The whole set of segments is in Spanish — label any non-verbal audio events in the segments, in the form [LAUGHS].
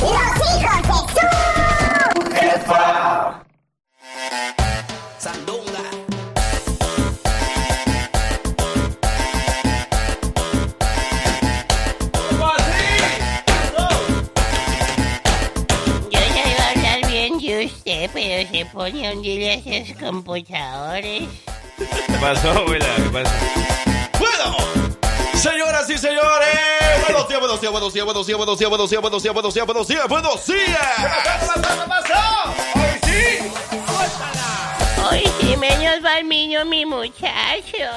Los hijos de su jefa. Sandunga. Yo ya iba a hablar bien de usted, pero se pone a hundir esos computadores. ¿Qué pasó, abuela? ¿Qué pasó? Bueno, señoras y señores, buenos días, buenos días, buenos días, buenos días, buenos días, buenos días, buenos días, buenos días, buenos días, buenos días. Hoy sí menos va el niño, mi muchacho.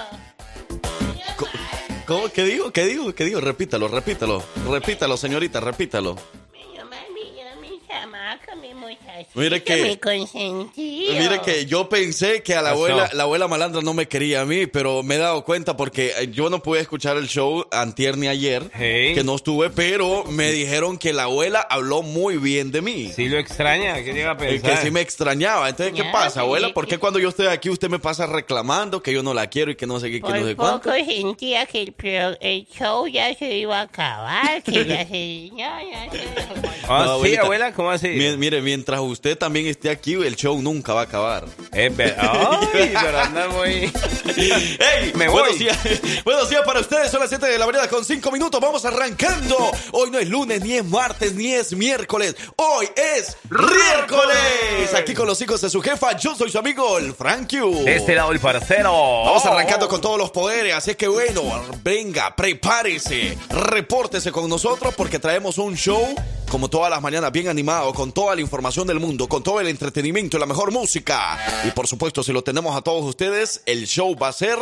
¿Cómo? ¿Qué digo? ¿Qué digo? ¿Qué digo? Repítalo, repítalo, repítalo, señorita, repítalo. Chamaco, mi muchacho. Mire que- Mi consentido. Mire que yo pensé que a la abuela, la abuela malandra no me quería a mí, pero me he dado cuenta porque eh, yo no pude escuchar el show antier ni ayer, Hey. que no estuve, pero me dijeron que la abuela habló muy bien de mí. Sí lo extraña, ¿qué llega a pensar? Que sí me extrañaba. Entonces, ¿qué Ya, pasa, sí, abuela? ¿Por sí. qué cuando yo estoy aquí usted me pasa reclamando que yo no la quiero y que no sé qué, que no sé Por cuánto? poco sentía que el, pro- el show ya se iba a acabar, que ya se... [LAUGHS] Ya, ya se... Ah, No, sí, abuelita. abuela, ¿cómo así? Mi- Mire, mientras usted también esté aquí, el show nunca va a acabar. Es verdad. [LAUGHS] Ay, pero anda muy... ¡Ey! Me buenos voy. días, [LAUGHS] buenos días para ustedes. Son las 7 de la mañana con 5 minutos. Vamos arrancando. Hoy no es lunes, ni es martes, ni es miércoles. Hoy es miércoles. Aquí con los hijos de su jefa. Yo soy su amigo, el Frank Q. De este lado el parcero. Vamos arrancando con todos los poderes, así que bueno, venga, prepárese, repórtese con nosotros porque traemos un show como todas las mañanas bien animado, con toda la información del mundo, con todo el entretenimiento y la mejor música. Y por supuesto, si lo tenemos a todos ustedes, el show va a ser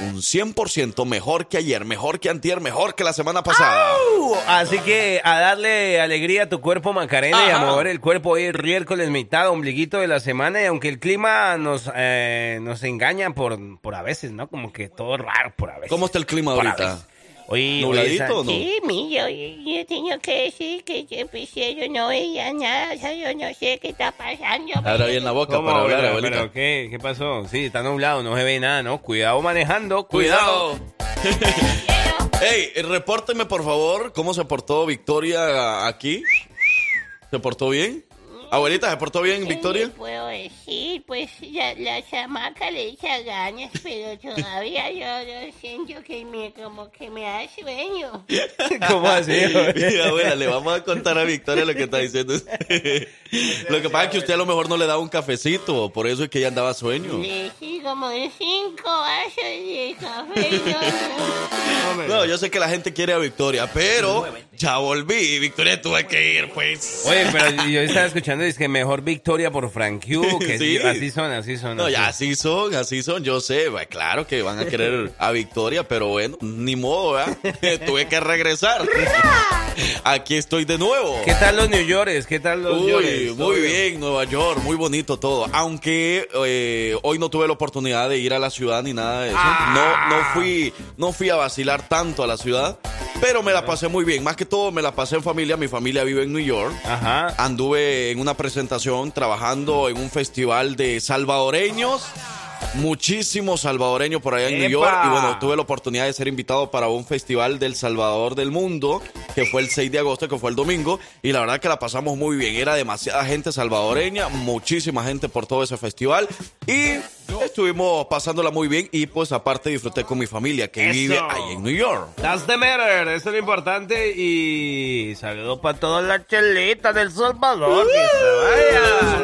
un 100% mejor que ayer, mejor que antier, mejor que la semana pasada. Uh, Así que a darle alegría a tu cuerpo, Macarena, y a mover el cuerpo hoy es miércoles, mitad, ombliguito de la semana. Y aunque el clima nos, eh, nos engaña por, por a veces, ¿no? Como que todo raro por a veces. ¿Cómo está el clima Por ahorita? Hoy, ¿Nubladito o no? Sí, mi, yo, yo tengo que decir que yo, pues, yo no veía nada, o sea, yo no sé qué está pasando. Abra bien la boca ¿Cómo, para hablar, abuela? abuelita. ¿Pero qué? ¿Qué pasó? Sí, está nublado, no se ve nada, ¿no? Cuidado manejando, Cuidado. cuidado. [LAUGHS] Ey, eh, repórteme por favor cómo se portó Victoria aquí. ¿Se portó bien? Abuelita, ¿se portó bien ¿Qué Victoria? puedo decir? Pues la, la chamaca le echa ganas, pero todavía yo, yo siento que me, como que me da sueño. [LAUGHS] ¿Cómo así? Mira, abuela, le vamos a contar a Victoria lo que está diciendo. [LAUGHS] lo que pasa es que usted a lo mejor no le da un cafecito, por eso es que ella andaba a sueño. Le di como cinco vasos de café. No, yo sé que la gente quiere a Victoria, pero ya volví. Victoria tuve que ir, pues. Oye, pero yo estaba escuchando y es que mejor victoria por Frank Q, que [LAUGHS] Sí. así son, así son. No, así. ya así son, así son, yo sé, claro que van a querer a Victoria, pero bueno, ni modo, ¿verdad? [LAUGHS] Tuve que regresar. [LAUGHS] Aquí estoy de nuevo. ¿Qué tal los New Yorkers? ¿Qué tal los Uy, Yorkers? muy bien, Nueva York, muy bonito todo. Aunque eh, hoy no tuve la oportunidad de ir a la ciudad ni nada de eso. No, no fui, no fui a vacilar tanto a la ciudad, pero me la pasé muy bien. Más que todo me la pasé en familia. Mi familia vive en New York. Ajá. Anduve en una presentación trabajando en un festival de salvadoreños. Muchísimos salvadoreños por allá en New ¡Epa! York. Y bueno, tuve la oportunidad de ser invitado para un festival del Salvador del Mundo, que fue el 6 de agosto, que fue el domingo. Y la verdad que la pasamos muy bien. Era demasiada gente salvadoreña, muchísima gente por todo ese festival. Y estuvimos pasándola muy bien. Y pues aparte disfruté con mi familia, que Eso. vive ahí en New York. That's the matter, eso es lo importante. Y saludos para todas las chelitas del Salvador.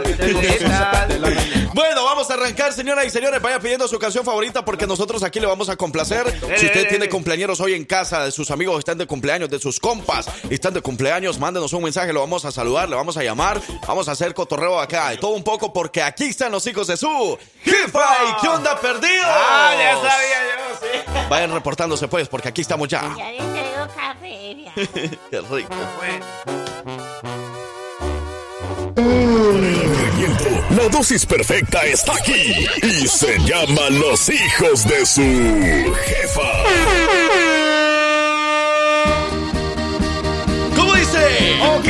Que se. Chelitas. [LAUGHS] Bueno, vamos a arrancar, señoras y señores. Vaya pidiendo su canción favorita porque nosotros aquí le vamos a complacer. Si usted tiene cumpleaños hoy en casa, de sus amigos están de cumpleaños, de sus compas están de cumpleaños, mándenos un mensaje, lo vamos a saludar, le vamos a llamar, vamos a hacer cotorreo acá, de todo un poco porque aquí están los hijos de su jefa. ¿Y qué onda perdido? Ah, ya sabía yo, sí. Vayan reportándose pues porque aquí estamos ya. Ya le traigo café. [LAUGHS] Qué rico. La dosis perfecta está aquí y se llama Los hijos de su jefa. ¿Cómo dice? Ok.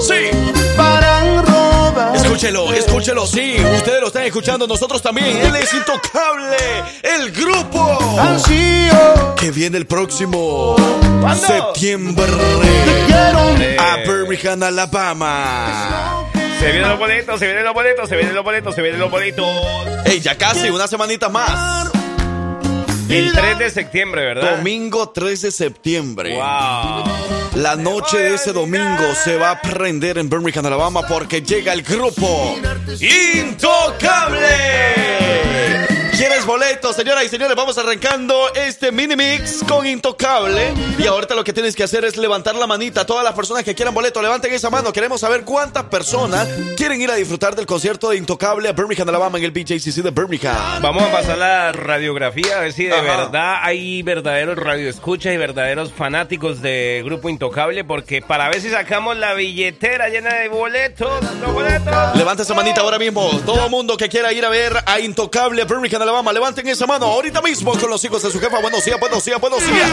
Sí. Para robar. Escúchelo, escúchelo, sí. Ustedes lo están escuchando, nosotros también. Él es intocable. El grupo. Ansío. Que viene el próximo ¿Cuándo? septiembre. Quiero. A Birmingham, Alabama. Se vienen los boletos, se vienen los boletos, se vienen los boletos, se vienen los boletos. Ey, ya casi, una semanita más. El 3 de septiembre, ¿verdad? Domingo 3 de septiembre. Wow. La noche de ese domingo se va a prender en Birmingham, Alabama, porque llega el grupo Intocable. ¿Quieres boletos, señoras y señores? Vamos arrancando este mini mix con Intocable. Y ahorita lo que tienes que hacer es levantar la manita. Todas las personas que quieran boleto, levanten esa mano. Queremos saber cuántas personas quieren ir a disfrutar del concierto de Intocable a Birmingham, Alabama, en el BJCC de Birmingham. Vamos a pasar la radiografía a ver si de Ajá. verdad hay verdaderos radioescuchas y verdaderos fanáticos de Grupo Intocable, porque para ver si sacamos la billetera llena de boletos, los boletos. Levanta esa manita ahora mismo. Todo mundo que quiera ir a ver a Intocable Birmingham, Alabama, levanten esa mano ahorita mismo con los hijos de su jefa. Buenos días, buenos días, buenos días.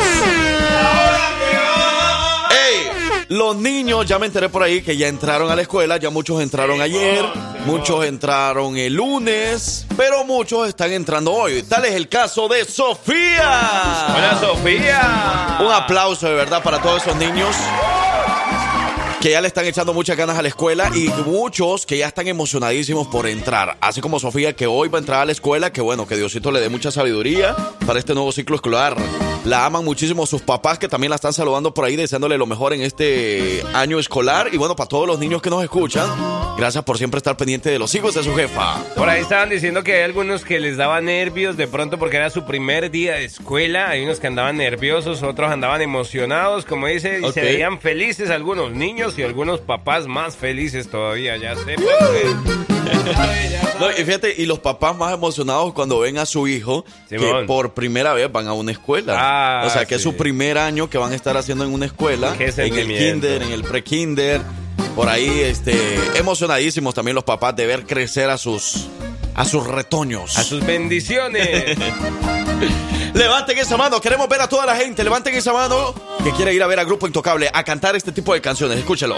¡Ey! Los niños, ya me enteré por ahí que ya entraron a la escuela, ya muchos entraron ayer, muchos entraron el lunes, pero muchos están entrando hoy. Tal es el caso de Sofía. Hola Sofía. Un aplauso de verdad para todos esos niños que ya le están echando muchas ganas a la escuela y muchos que ya están emocionadísimos por entrar. Así como Sofía que hoy va a entrar a la escuela, que bueno, que Diosito le dé mucha sabiduría para este nuevo ciclo escolar. La aman muchísimo sus papás que también la están saludando por ahí, deseándole lo mejor en este año escolar. Y bueno, para todos los niños que nos escuchan, gracias por siempre estar pendiente de los hijos de su jefa. Por ahí estaban diciendo que hay algunos que les daba nervios de pronto porque era su primer día de escuela. Hay unos que andaban nerviosos, otros andaban emocionados, como dice, y se veían felices algunos niños y algunos papás más felices todavía. Ya sé, pues, [LAUGHS] No, y fíjate, y los papás más emocionados cuando ven a su hijo que Simón. por primera vez van a una escuela. Ah, o sea, que es sí. su primer año que van a estar haciendo en una escuela, en el kinder, en el pre-kinder. Por ahí, este, emocionadísimos también los papás de ver crecer a sus, a sus retoños. a sus bendiciones. [LAUGHS] Levanten esa mano, queremos ver a toda la gente. Levanten esa mano que quiere ir a ver a Grupo Intocable a cantar este tipo de canciones. Escúchelo.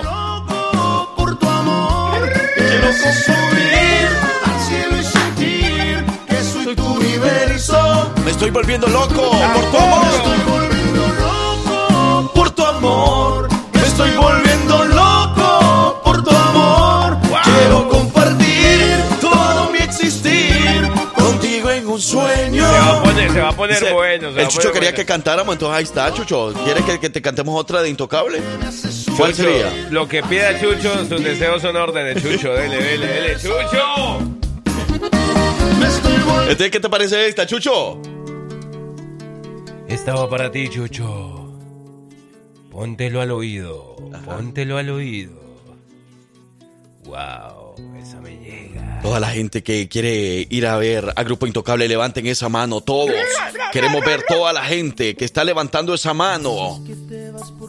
por tu amor. Quiero subir al cielo y sentir que soy tu universo. Me estoy volviendo loco por tu Me amor. estoy volviendo loco por tu amor. Me estoy volviendo va a poner, se va a poner Dice, bueno. se el Chucho poner quería bueno. que cantáramos, entonces ahí está, Chucho. ¿Quieres que, que te cantemos otra de Intocable? ¿Cuál Chucho, sería? Lo que pida Chucho, sus deseos son órdenes, Chucho. Dele, dele, dele, Chucho. Entonces, ¿qué te parece esta, Chucho? Esta va para ti, Chucho. Póntelo al oído. Póntelo al oído. Wow, esa me llega. Toda la gente que quiere ir a ver a Grupo Intocable, levanten esa mano, todos. Queremos ver toda la gente que está levantando esa mano.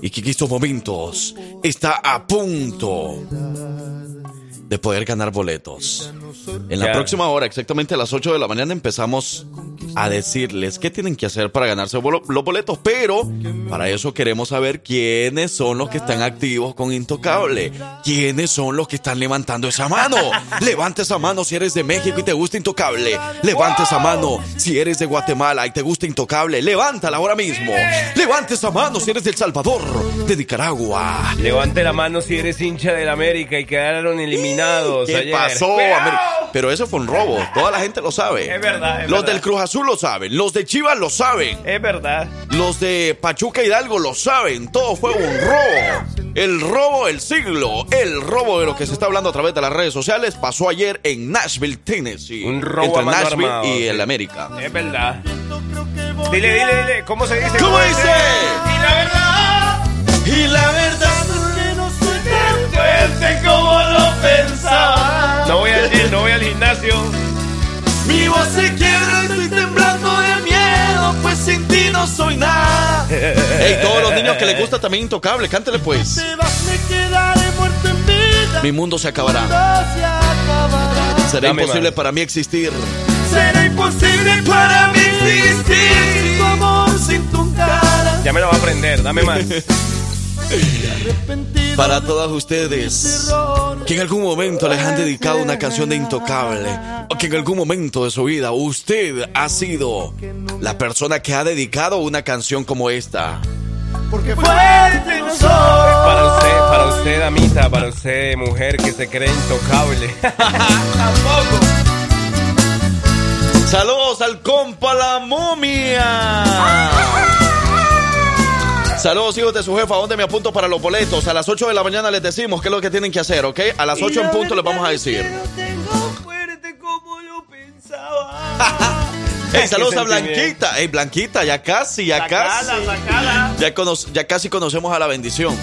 Y que en estos momentos está a punto de poder ganar boletos. En la próxima hora, exactamente a las 8 de la mañana, empezamos a decirles qué tienen que hacer para ganarse los boletos. Pero para eso queremos saber quiénes son los que están activos con Intocable. ¿Quiénes son los que están levantando esa mano? [LAUGHS] Levanta esa mano si eres de México y te gusta Intocable. Levanta esa mano si eres de Guatemala y te gusta Intocable. Levántala ahora mismo. Levanta esa mano si eres de El Salvador, de Nicaragua. Levante la mano si eres hincha del América y quedaron eliminados ¿Qué ayer. pasó? Pero eso fue un robo. Toda la gente lo sabe. Es verdad, es Los verdad. del Cruz Azul lo saben. Los de Chivas lo saben. Es verdad. Los de Pachuca Hidalgo lo saben. Todo fue un robo. El robo del siglo. El robo de lo que se está hablando a través de las redes sociales pasó ayer en Nashville, Tennessee. Un robo Entre Nashville armado, y sí. el América. Es verdad. Dile, dile, dile. ¿Cómo se dice? ¿Cómo dice? Y la verdad. Y la verdad. que no soy tan Fuerte como lo pensaba. No voy al no voy al gimnasio. Mi voz se quiebra, estoy temblando de miedo, pues sin ti no soy nada. [LAUGHS] Hey, todos los niños que les gusta también Intocable, cántele pues. Te vas, me quedaré muerto en vida. Mi mundo se acabará. No se acabará. Será Dame imposible para mí existir. Será imposible para mí existir sin tu amor, sin tu cara. Ya me lo va a aprender, dame más. [LAUGHS] Para todas ustedes que en algún momento les han dedicado una canción de Intocable o que en algún momento de su vida usted ha sido la persona que ha dedicado una canción como esta. Porque fuerte no soy. Para usted, para usted, damita. para usted, mujer que se cree intocable. [LAUGHS] Tampoco. Saludos al compa la momia. Saludos, hijos de su jefa. ¿Dónde me apunto para los boletos? A las 8 de la mañana les decimos qué es lo que tienen que hacer, ¿ok? A las 8 en punto les vamos a decir. tengo fuerte como lo pensaba. [LAUGHS] Hey, saludos a Blanquita. Hey, Blanquita, ya casi, ya casi. sacala. Ya, cono- ya casi conocemos a la bendición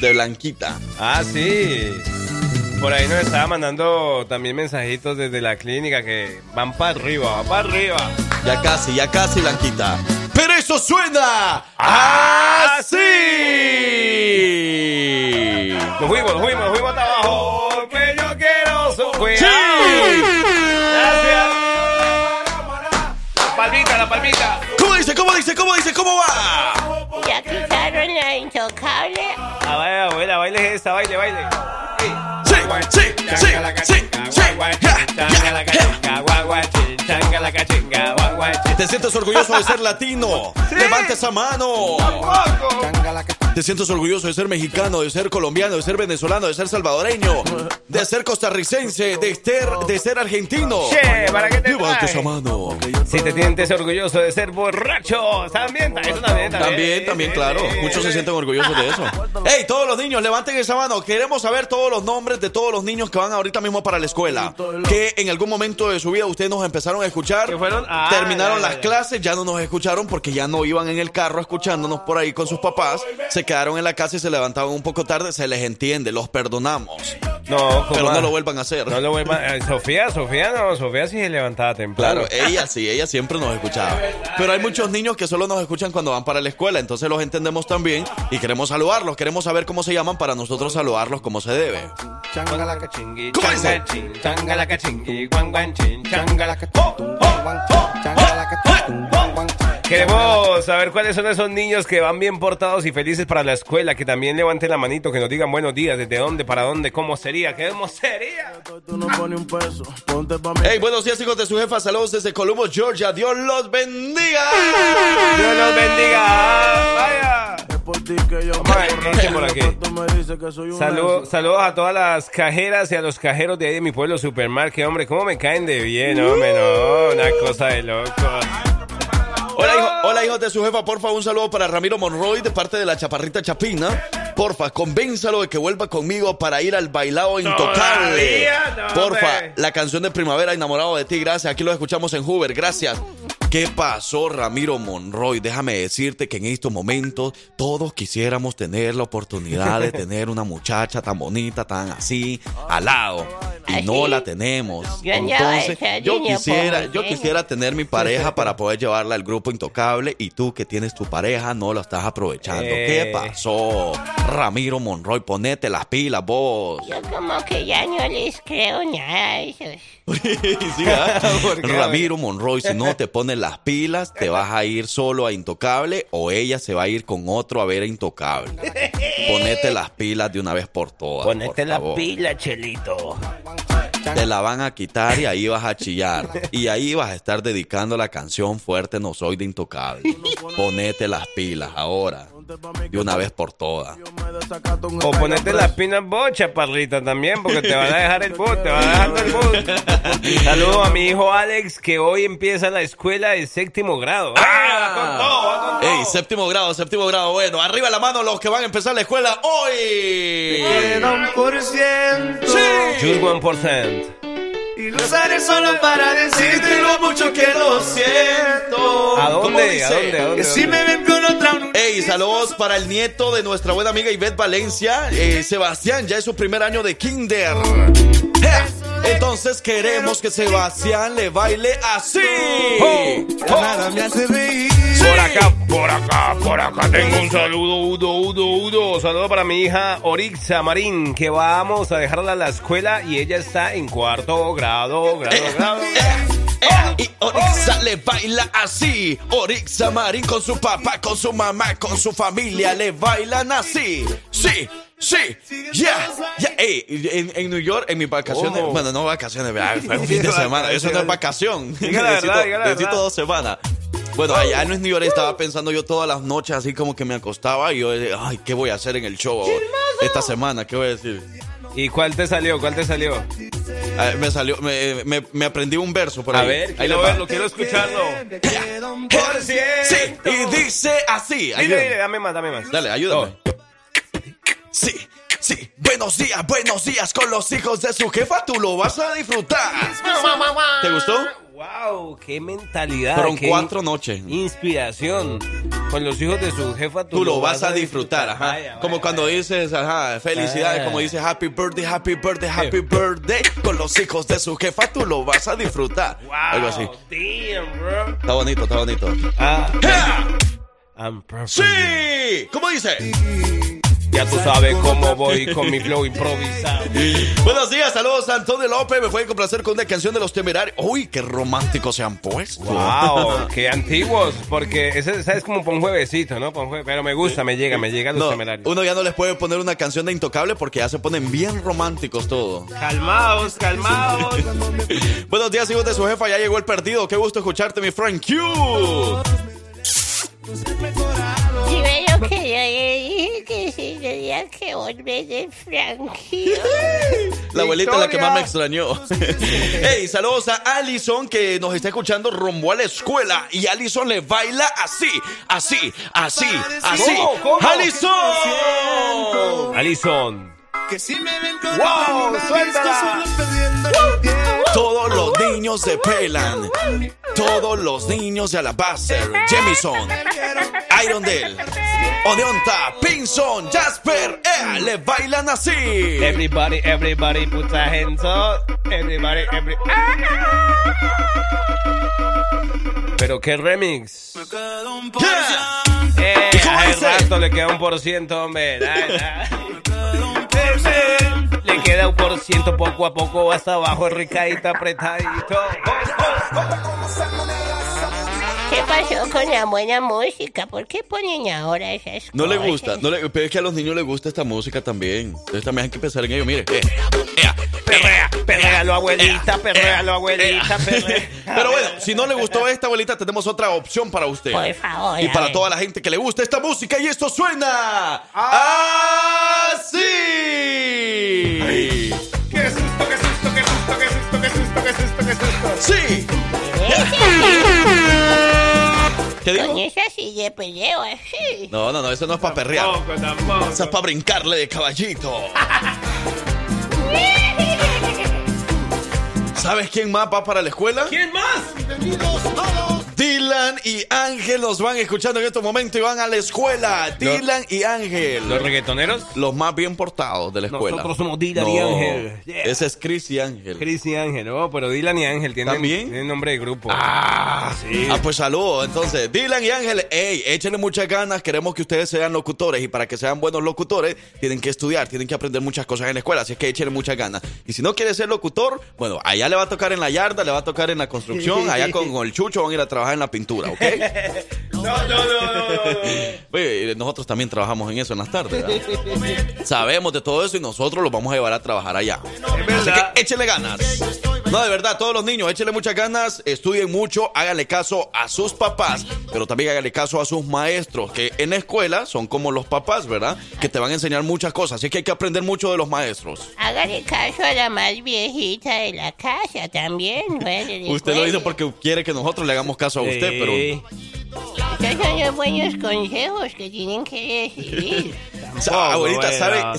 de Blanquita. Ah, sí. Por ahí nos estaba mandando también mensajitos desde la clínica que van para arriba, van para arriba. Ya casi, ya casi, Blanquita. Pero eso suena así. Nos fuimos, nos fuimos, nos fuimos hasta abajo. Que yo quiero su cuidado. Sí. Gracias. La palmita, la palmita. ¿Cómo dice? ¿Cómo dice? ¿Cómo dice? ¿Cómo va? Ya quitaron la intocable. A ver, abuela, baile esta, baile, baile. Sí, sí, sí, sí, sí. Ja, ja, ja. ¿Te sientes orgulloso de ser latino? [LAUGHS] Levanta esa mano. ¿Te sientes orgulloso de ser mexicano, de ser colombiano, de ser venezolano, de ser salvadoreño, de ser costarricense, de ser, de ser argentino? Che, ¿para qué te Levanta esa mano. Si te sientes orgulloso de ser borracho, también, eso también, también. También, también, claro. Muchos se sienten orgullosos de eso. [LAUGHS] ¡Ey, todos los niños, levanten esa mano! Queremos saber todos los nombres de todos los niños que van ahorita mismo para la escuela. Que en algún momento de su vida ustedes nos empezaron a escuchar. Que fueron- ah, terminaron ya, ya, las clases, ya no nos escucharon porque ya no iban en el carro escuchándonos por ahí con sus papás. Se quedaron en la casa y se levantaban un poco tarde. Se les entiende, los perdonamos. No, ¿cómo Pero no lo vuelvan a hacer. No lo vuelvan. eh, Sofía, Sofía no, Sofía sí se levantaba temprano. Claro, ella sí, ella siempre nos escuchaba. Pero hay muchos niños que solo nos escuchan cuando van para la escuela, entonces los entendemos también y queremos saludarlos, queremos saber cómo se llaman para nosotros saludarlos como se debe. Changa la cachingui, ¿Cómo dice? chin, changa la cachingui, guan guan chin, changa la cachingui. Queremos saber cuáles son esos niños que van bien portados y felices para la escuela, que también levanten la manito, que nos digan buenos días, desde dónde, para dónde, cómo sería, qué cómo sería. Tú no pones un peso, ponte pa' mí. Hey, buenos días hijos de su jefa, saludos desde Columbus, Georgia, Dios los bendiga. Dios los bendiga. Vaya. Es por ti que yo Vamos a ver, corro, ¿qué dice por Saludos, a todas las cajeras y a los cajeros de ahí de mi pueblo, Supermarket. Hombre, cómo me caen de bien, hombre, no, una cosa de loco. Hola, hijo- hola hijos de su jefa, porfa, un saludo para Ramiro Monroy de parte de la chaparrita Chapina. Porfa, convénzalo de que vuelva conmigo para ir al bailado intocable. No, Porfa, la canción de primavera, enamorado de ti, gracias. Aquí lo escuchamos en Hoover, gracias. ¿Qué pasó, Ramiro Monroy? Déjame decirte que en estos momentos todos quisiéramos tener la oportunidad de [LAUGHS] tener una muchacha tan bonita, tan así, al lado. Y no la tenemos. Entonces, yo quisiera, yo quisiera tener mi pareja para poder llevarla al grupo intocable y tú que tienes tu pareja no la estás aprovechando. ¿Qué Eh. pasó? Ramiro Monroy, ponete las pilas vos. Yo como que ya no les creo nada a esos. [LAUGHS] [LAUGHS] Ramiro Monroy, si no te pones las pilas, te vas a ir solo a Intocable o ella se va a ir con otro a ver a Intocable. [LAUGHS] Ponete las pilas de una vez por todas. Ponete por la favor. pila, Chelito. Te la van a quitar y ahí vas a chillar. Y ahí vas a estar dedicando la canción Fuerte No Soy de Intocable. Ponete las pilas ahora. De una vez por todas. O ponerte las pinas bocha, parrita, también, porque te van a dejar el boot, te van a dejar el boot. [LAUGHS] Saludo a mi hijo Alex, que hoy empieza la escuela de séptimo grado. ¡Ah! Todo. Ey, séptimo grado, séptimo grado. Bueno, arriba la mano los que van a empezar la escuela hoy. Queda un por ciento. Sí. Just 1%. Y lo usaré solo para decirte lo mucho que lo siento. ¿A ¿Cómo dónde? ¿A dónde? ¿A dónde? Si me ven con otra Ey, saludos para el nieto de nuestra buena amiga Ivette Valencia. Eh, Sebastián, ya es su primer año de kinder. ¡Ja! Entonces queremos que Sebastián le baile así. Ya nada me hace reír. Por acá, por acá, por acá tengo un saludo, udo, udo, udo. Saludo para mi hija Orixa Marín, que vamos a dejarla a la escuela y ella está en cuarto grado, grado, [LAUGHS] grado. Eh, Y Orixa le baila así. Orixa Marín con su papá, con su mamá, con su familia le bailan así. Sí, sí, ya, ya. Ey, en, en New York, en mis vacaciones, ¿Cómo? bueno, no vacaciones, ¿verdad? [LAUGHS] fue un fin de semana. Eso no es vacación. Diga la verdad, Necesito- diga la necesito verdad. dos semanas. Bueno, allá en New York estaba pensando yo todas las noches, así como que me acostaba y yo, decía, ay, ¿qué voy a hacer en el show? esta semana, ¿qué voy a decir? ¿Y cuál te salió? ¿Cuál te salió? Ver, me salió, me, me- me aprendí un verso por ahí. A ver, quiero verlo, quiero escucharlo. Por. Sí, y dice así. Dile, dile, dame más, dame más. Dale, ayúdame. Sí, sí. Buenos días, buenos días con los hijos de su jefa. Tú lo vas a disfrutar. ¿Te gustó? Wow, qué mentalidad. Fueron qué cuatro noches. Inspiración. Con los hijos de su jefa Tú lo vas a disfrutar, ajá. Vaya, Como vaya, cuando vaya. dices, ajá, felicidades, Ah. como dices happy birthday, happy birthday, happy birthday. Con los hijos de su jefa, tú lo vas a disfrutar. Wow, Algo así. Damn, bro. Está bonito, está bonito. Ah, ¡Ja! I'm perfect. ¡Sí! ¿Cómo dice? Ya tú sabes cómo voy con mi flow improvisado. Buenos días, saludos a Antonio López. Me pueden complacer con una canción de los temerarios. Uy, qué románticos se han puesto. Wow, qué antiguos, porque ese ese es como para un juevesito, ¿no? Pa' un jue- Pero me gusta, me llega, me llega los No, temerarios. uno ya no les puede poner una canción de Intocable porque ya se ponen bien románticos todos. Calmaos, calmaos. [LAUGHS] Buenos días, hijos de su jefa. Ya llegó el partido. Qué gusto escucharte, mi friend Q. Lo que yo le dije que si tenía que volver de Frankie. La abuelita es la que Victoria. más me extrañó. [LAUGHS] hey, saludos a Allison que nos está escuchando rumbo a la escuela. Y Allison le baila así, así, así, así. ¿Cómo? ¿Cómo? Que si me ven con ¡Wow! ¡Suéltala! Todos los niños de Pelan. Todos los niños de Alabaster. Jamison. Irondale. Odeonta. Pinson. Jasper. Ea, le bailan así. Everybody, everybody put their hands up. Everybody, every. Pero qué remix. Yeah. Eh, ¿Y cómo dice? rato le queda un por ciento, hombre. Ay, Le queda un por ciento poco a poco hasta abajo, ricadito, apretadito. ¿Qué pasó con la buena música? ¿Por qué ponen ahora esas No le cosas? gusta, no le, pero es que a los niños les gusta esta música también. Entonces también hay que pensar en ello. Mire, eh, ea, Perrea, perréalo, abuelita, ea, perréalo, ea, abuelita, ea. perrea. [LAUGHS] Pero bueno, si no le gustó esta abuelita, tenemos otra opción para usted. Por favor. Y para toda la gente que le gusta esta música y esto suena Ah. así. ¡Qué susto, qué susto, qué susto, qué susto, qué qué! Sí. ¿Qué Con digo? esa sí de peleo así. No, no, no, eso no es para perrear. Tampoco, tampoco. Eso es para brincarle de caballito. ¿Sabes quién más va para la escuela? ¿Quién más? Dylan y Ángel nos van escuchando en estos momentos y van a la escuela. Dylan y Ángel. ¿Los reggaetoneros? Los más bien portados de la escuela. Nosotros somos Dylan y Ángel. Yeah. Ese es Chris y Ángel. Chris y Ángel, oh, pero Dylan y Ángel tienen, ¿También? tienen nombre de grupo. Ah, sí. Ah, pues saludos. Entonces, Dylan y Ángel, ey, échenle muchas ganas. Queremos que ustedes sean locutores y para que sean buenos locutores tienen que estudiar, tienen que aprender muchas cosas en la escuela. Así es que échenle muchas ganas. Y si no quiere ser locutor, bueno, allá le va a tocar en la yarda, le va a tocar en la construcción, [LAUGHS] allá con, con el chucho van a ir a trabajar en la pintura, ¿ok? [LAUGHS] No, no, no, no, no, no. Oye, [LAUGHS] nosotros también trabajamos en eso en las tardes. ¿verdad? [LAUGHS] Sabemos de todo eso y nosotros los vamos a llevar a trabajar allá. Así verdad. que échenle ganas. No, de verdad, todos los niños, échenle muchas ganas, estudien mucho, háganle caso a sus papás, pero también háganle caso a sus maestros, que en la escuela son como los papás, ¿verdad? Que te van a enseñar muchas cosas, así que hay que aprender mucho de los maestros. Hágale caso a la más viejita de la casa también. Bueno, Usted lo dice porque quiere que nosotros le hagamos caso a usted, pero... Sí. Estos son los buenos consejos que tienen que recibir. Sa- [LAUGHS] Abuelita, bueno, ¿sabe,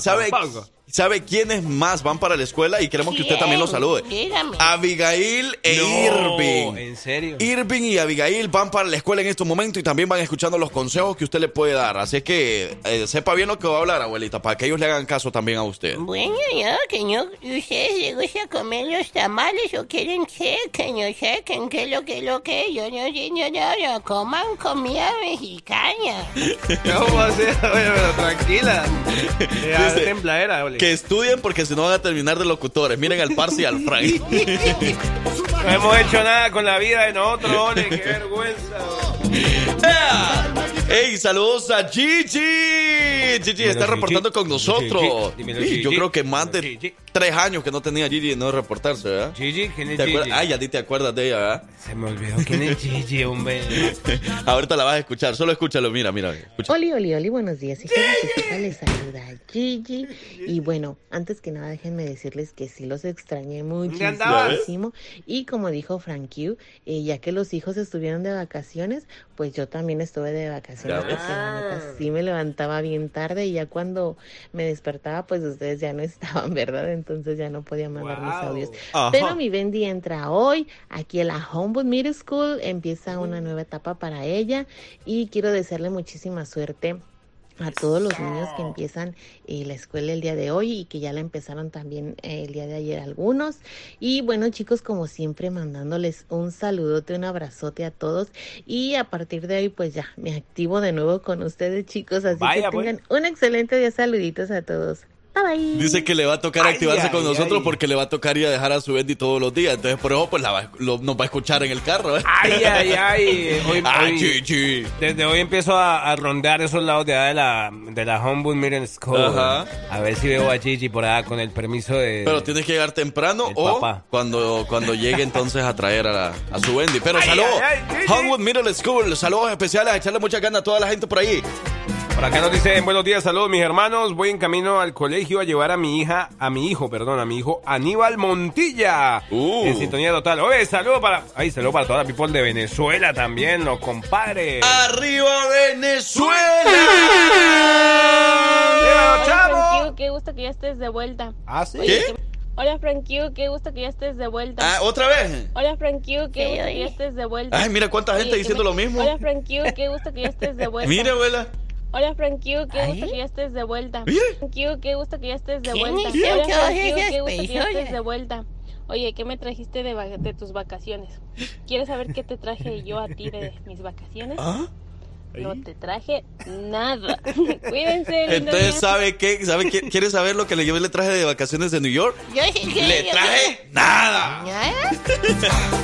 sabe, tampoco. ¿sabe quiénes más van para la escuela? Y queremos que usted también los salude. Dígame. Abigail e No, Irving. ¿En serio? Irving y Abigail van para la escuela en estos momentos y también van escuchando los consejos que usted le puede dar. Así que eh, sepa bien lo que va a hablar, abuelita, para que ellos le hagan caso también a usted. Bueno, yo, que no, ustedes les gusta comer los tamales o quieren chequen, no chequen qué es lo que es lo que es. Yo no sé, no, no, no, coman comida mexicana. [LAUGHS] ¿Cómo hacer? Oye, pero tranquila. [LAUGHS] Dice, templadera, ole. Que estudien porque si no van a terminar de locutores. Miren al Parsi y al Frank. [LAUGHS] No hemos hecho nada con la vida de nosotros, ole, qué vergüenza. [LAUGHS] ole. ¡Ea! ¡Ey, saludos a Gigi! Gigi está reportando Gigi. con nosotros. Gigi, dímelo, Sí, yo creo que más de tres años que no tenía Gigi de no reportarse, ¿verdad? Gigi, ¿quién es ¿Te Gigi? acuerdas? Ay, ya ni te acuerdas de ella, ¿verdad? Se me olvidó quién es Gigi, hombre. [LAUGHS] Ahorita la vas a escuchar, solo escúchalo, mira, mira. Oli, oli, oli, buenos días. Jessica les saluda Gigi. Y bueno, antes que nada, déjenme decirles que sí los extrañé muchísimo. Y como dijo Frank Q, eh, ya que los hijos estuvieron de vacaciones, pues yo también estuve de vacaciones. Porque la neta sí me levantaba bien tarde y ya cuando me despertaba, pues ustedes ya no [LAUGHS] estaban, ¿verdad? Entonces ya no podía mandar mis audios. Ajá. Pero mi Bendy entra hoy aquí en la Homewood Middle School. Empieza una nueva etapa para ella y quiero desearle muchísima suerte a todos los niños que empiezan eh, la escuela el día de hoy y que ya la empezaron también eh, el día de ayer algunos. Y bueno chicos, como siempre, mandándoles un saludote, un abrazote a todos. Y a partir de hoy, pues ya me activo de nuevo con ustedes chicos. Así Vaya, que pues. tengan un excelente día. Saluditos a todos. Bye bye. Dice que le va a tocar Ay, activarse ay, con nosotros ay. porque le va a tocar ir a dejar a su Bendy todos los días. Entonces, por eso, pues la va- lo- nos va a escuchar en el carro. ¿eh? Ay, ay, ay. Hoy, Ay, [LAUGHS] hoy- Gigi. desde hoy empiezo a, a rondear esos lados de allá de la, de la Homewood Middle School. Ajá. A ver si veo a Gigi por allá con el permiso de... Pero tienes que llegar temprano o papá. cuando, cuando llegue entonces a traer a, la- a su Bendy. Pero saludos. Homewood Middle School. Saludos especiales. A echarle mucha gana a toda la gente por ahí. Por acá nos dicen buenos días, saludos mis hermanos. Voy en camino al colegio a llevar a mi hija, a mi hijo, perdón, a mi hijo Aníbal Montilla. Uh. En sintonía total. Oye, saludo para. Ay, saludo para toda la people de Venezuela también, los compadres. ¡Arriba Venezuela! ¡Dímelo, Hola chavo! Frank Q, qué gusto que ya estés de vuelta. Ah, sí. ¿Qué? Hola Frank Q, qué gusto que ya estés de vuelta. Ah, ¿Otra vez? Hola Frank Q, qué Sí, gusto que ya estés de vuelta. Ay, mira cuánta gente Oye, diciendo lo mismo. Hola Frank Q, qué gusto que ya estés de vuelta. Mire, abuela. Hola Frank Q, qué gusto que ya estés de vuelta. Mire. Frank Q, qué gusto que ya estés de ¿Quién vuelta. Hola todas Frank Q, esas qué gusto que ya estés de vuelta. Oye, ¿qué me trajiste de, de tus vacaciones? ¿Quieres saber qué te traje yo a ti de mis vacaciones? ¿Ah? No te traje nada. [LAUGHS] Cuídense. lindo Entonces, día. ¿sabe qué? ¿Sabe qué? ¿Quiere saber lo que le, yo le traje de vacaciones de New York? Yo ¡Le yo- traje nada! ¿Nada? [LAUGHS]